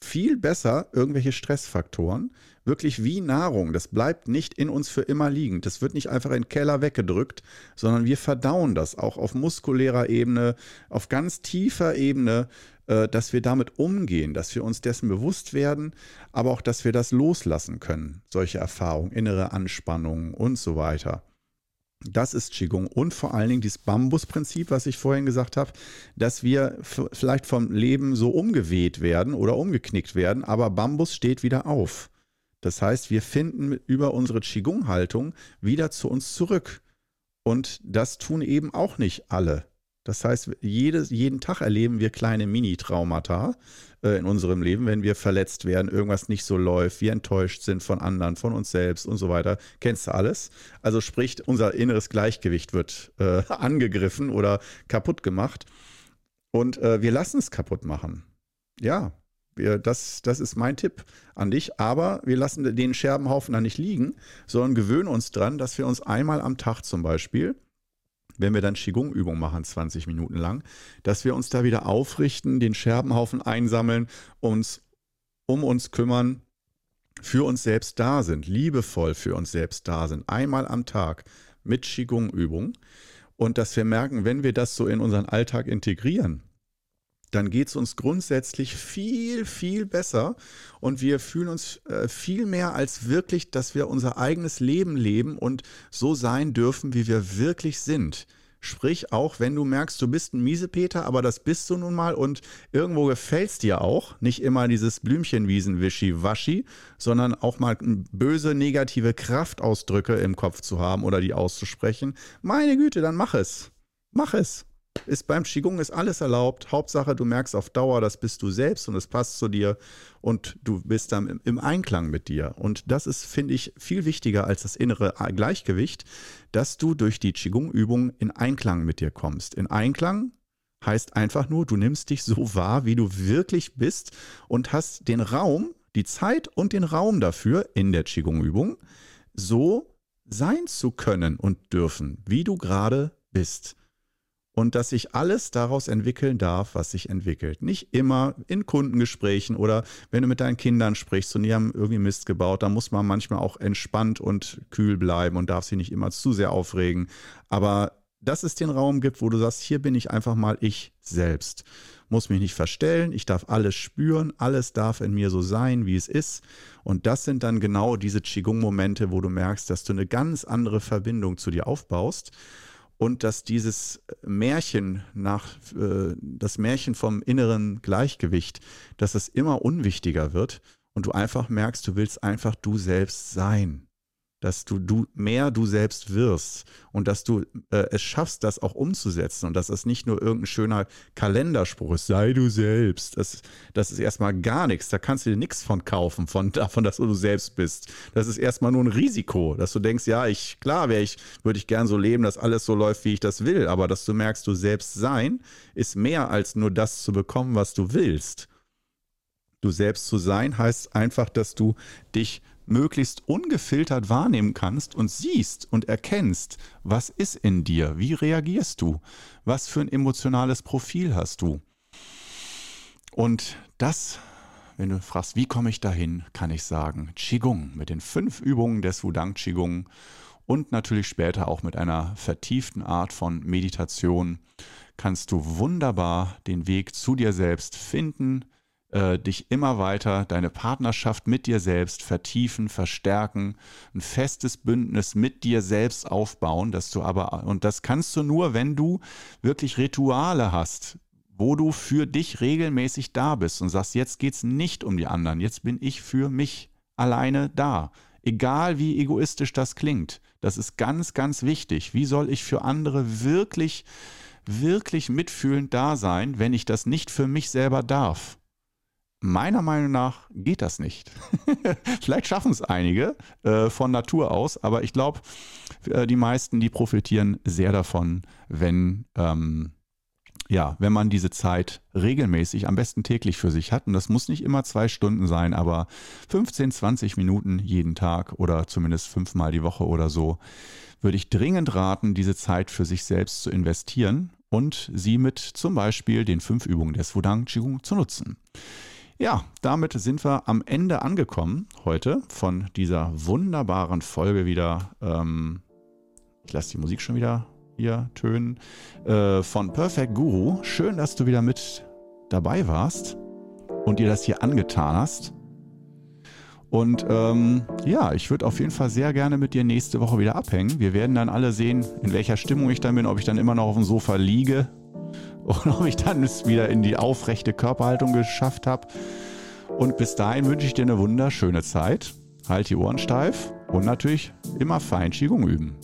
viel besser irgendwelche Stressfaktoren, wirklich wie Nahrung. Das bleibt nicht in uns für immer liegen. Das wird nicht einfach in den Keller weggedrückt, sondern wir verdauen das auch auf muskulärer Ebene, auf ganz tiefer Ebene, äh, dass wir damit umgehen, dass wir uns dessen bewusst werden, aber auch, dass wir das loslassen können. Solche Erfahrungen, innere Anspannungen und so weiter. Das ist Qigong und vor allen Dingen dieses Bambusprinzip, was ich vorhin gesagt habe, dass wir vielleicht vom Leben so umgeweht werden oder umgeknickt werden, aber Bambus steht wieder auf. Das heißt, wir finden über unsere Qigong-Haltung wieder zu uns zurück. Und das tun eben auch nicht alle. Das heißt, jedes, jeden Tag erleben wir kleine Mini-Traumata äh, in unserem Leben, wenn wir verletzt werden, irgendwas nicht so läuft, wir enttäuscht sind von anderen, von uns selbst und so weiter. Kennst du alles? Also sprich, unser inneres Gleichgewicht wird äh, angegriffen oder kaputt gemacht. Und äh, wir lassen es kaputt machen. Ja, wir, das, das ist mein Tipp an dich. Aber wir lassen den Scherbenhaufen da nicht liegen, sondern gewöhnen uns dran, dass wir uns einmal am Tag zum Beispiel wenn wir dann Qigong-Übung machen, 20 Minuten lang, dass wir uns da wieder aufrichten, den Scherbenhaufen einsammeln, uns um uns kümmern für uns selbst da sind, liebevoll für uns selbst da sind, einmal am Tag mit Qigong-Übung. Und dass wir merken, wenn wir das so in unseren Alltag integrieren, dann geht es uns grundsätzlich viel, viel besser und wir fühlen uns äh, viel mehr als wirklich, dass wir unser eigenes Leben leben und so sein dürfen, wie wir wirklich sind. Sprich, auch wenn du merkst, du bist ein Miesepeter, aber das bist du nun mal und irgendwo gefällt es dir auch. Nicht immer dieses Blümchenwiesen-Wischi-Waschi, sondern auch mal böse negative Kraftausdrücke im Kopf zu haben oder die auszusprechen. Meine Güte, dann mach es. Mach es. Ist beim Qigong ist alles erlaubt. Hauptsache, du merkst auf Dauer, das bist du selbst und es passt zu dir und du bist dann im Einklang mit dir. Und das ist, finde ich, viel wichtiger als das innere Gleichgewicht, dass du durch die Qigong-Übung in Einklang mit dir kommst. In Einklang heißt einfach nur, du nimmst dich so wahr, wie du wirklich bist und hast den Raum, die Zeit und den Raum dafür in der Qigong-Übung, so sein zu können und dürfen, wie du gerade bist und dass sich alles daraus entwickeln darf, was sich entwickelt. Nicht immer in Kundengesprächen oder wenn du mit deinen Kindern sprichst und die haben irgendwie Mist gebaut, da muss man manchmal auch entspannt und kühl bleiben und darf sich nicht immer zu sehr aufregen. Aber dass es den Raum gibt, wo du sagst, hier bin ich einfach mal ich selbst. Muss mich nicht verstellen, ich darf alles spüren, alles darf in mir so sein, wie es ist. Und das sind dann genau diese Qigong-Momente, wo du merkst, dass du eine ganz andere Verbindung zu dir aufbaust und dass dieses Märchen nach, äh, das Märchen vom inneren Gleichgewicht, dass es immer unwichtiger wird und du einfach merkst, du willst einfach du selbst sein dass du, du mehr du selbst wirst und dass du äh, es schaffst, das auch umzusetzen und dass es nicht nur irgendein schöner Kalenderspruch ist, sei du selbst. Das, das ist erstmal gar nichts. Da kannst du dir nichts von kaufen, von davon, dass du selbst bist. Das ist erstmal nur ein Risiko, dass du denkst, ja, ich, klar wäre ich, würde ich gern so leben, dass alles so läuft, wie ich das will, aber dass du merkst, du selbst sein ist mehr als nur das zu bekommen, was du willst. Du selbst zu sein heißt einfach, dass du dich möglichst ungefiltert wahrnehmen kannst und siehst und erkennst, was ist in dir, wie reagierst du, was für ein emotionales Profil hast du. Und das, wenn du fragst, wie komme ich dahin, kann ich sagen, Qigong mit den fünf Übungen des Wudang Qigong und natürlich später auch mit einer vertieften Art von Meditation kannst du wunderbar den Weg zu dir selbst finden, äh, dich immer weiter, deine Partnerschaft mit dir selbst vertiefen, verstärken, ein festes Bündnis mit dir selbst aufbauen, dass du aber, und das kannst du nur, wenn du wirklich Rituale hast, wo du für dich regelmäßig da bist und sagst, jetzt geht es nicht um die anderen, jetzt bin ich für mich alleine da. Egal wie egoistisch das klingt, das ist ganz, ganz wichtig. Wie soll ich für andere wirklich, wirklich mitfühlend da sein, wenn ich das nicht für mich selber darf? Meiner Meinung nach geht das nicht. Vielleicht schaffen es einige äh, von Natur aus, aber ich glaube, äh, die meisten, die profitieren sehr davon, wenn, ähm, ja, wenn man diese Zeit regelmäßig, am besten täglich für sich hat. Und das muss nicht immer zwei Stunden sein, aber 15, 20 Minuten jeden Tag oder zumindest fünfmal die Woche oder so, würde ich dringend raten, diese Zeit für sich selbst zu investieren und sie mit zum Beispiel den fünf Übungen des Wudang Qigong zu nutzen. Ja, damit sind wir am Ende angekommen heute von dieser wunderbaren Folge wieder. Ähm, ich lasse die Musik schon wieder hier tönen. Äh, von Perfect Guru. Schön, dass du wieder mit dabei warst und dir das hier angetan hast. Und ähm, ja, ich würde auf jeden Fall sehr gerne mit dir nächste Woche wieder abhängen. Wir werden dann alle sehen, in welcher Stimmung ich dann bin, ob ich dann immer noch auf dem Sofa liege und ob ich dann es wieder in die aufrechte Körperhaltung geschafft habe. Und bis dahin wünsche ich dir eine wunderschöne Zeit. Halt die Ohren steif und natürlich immer fein Qigong üben.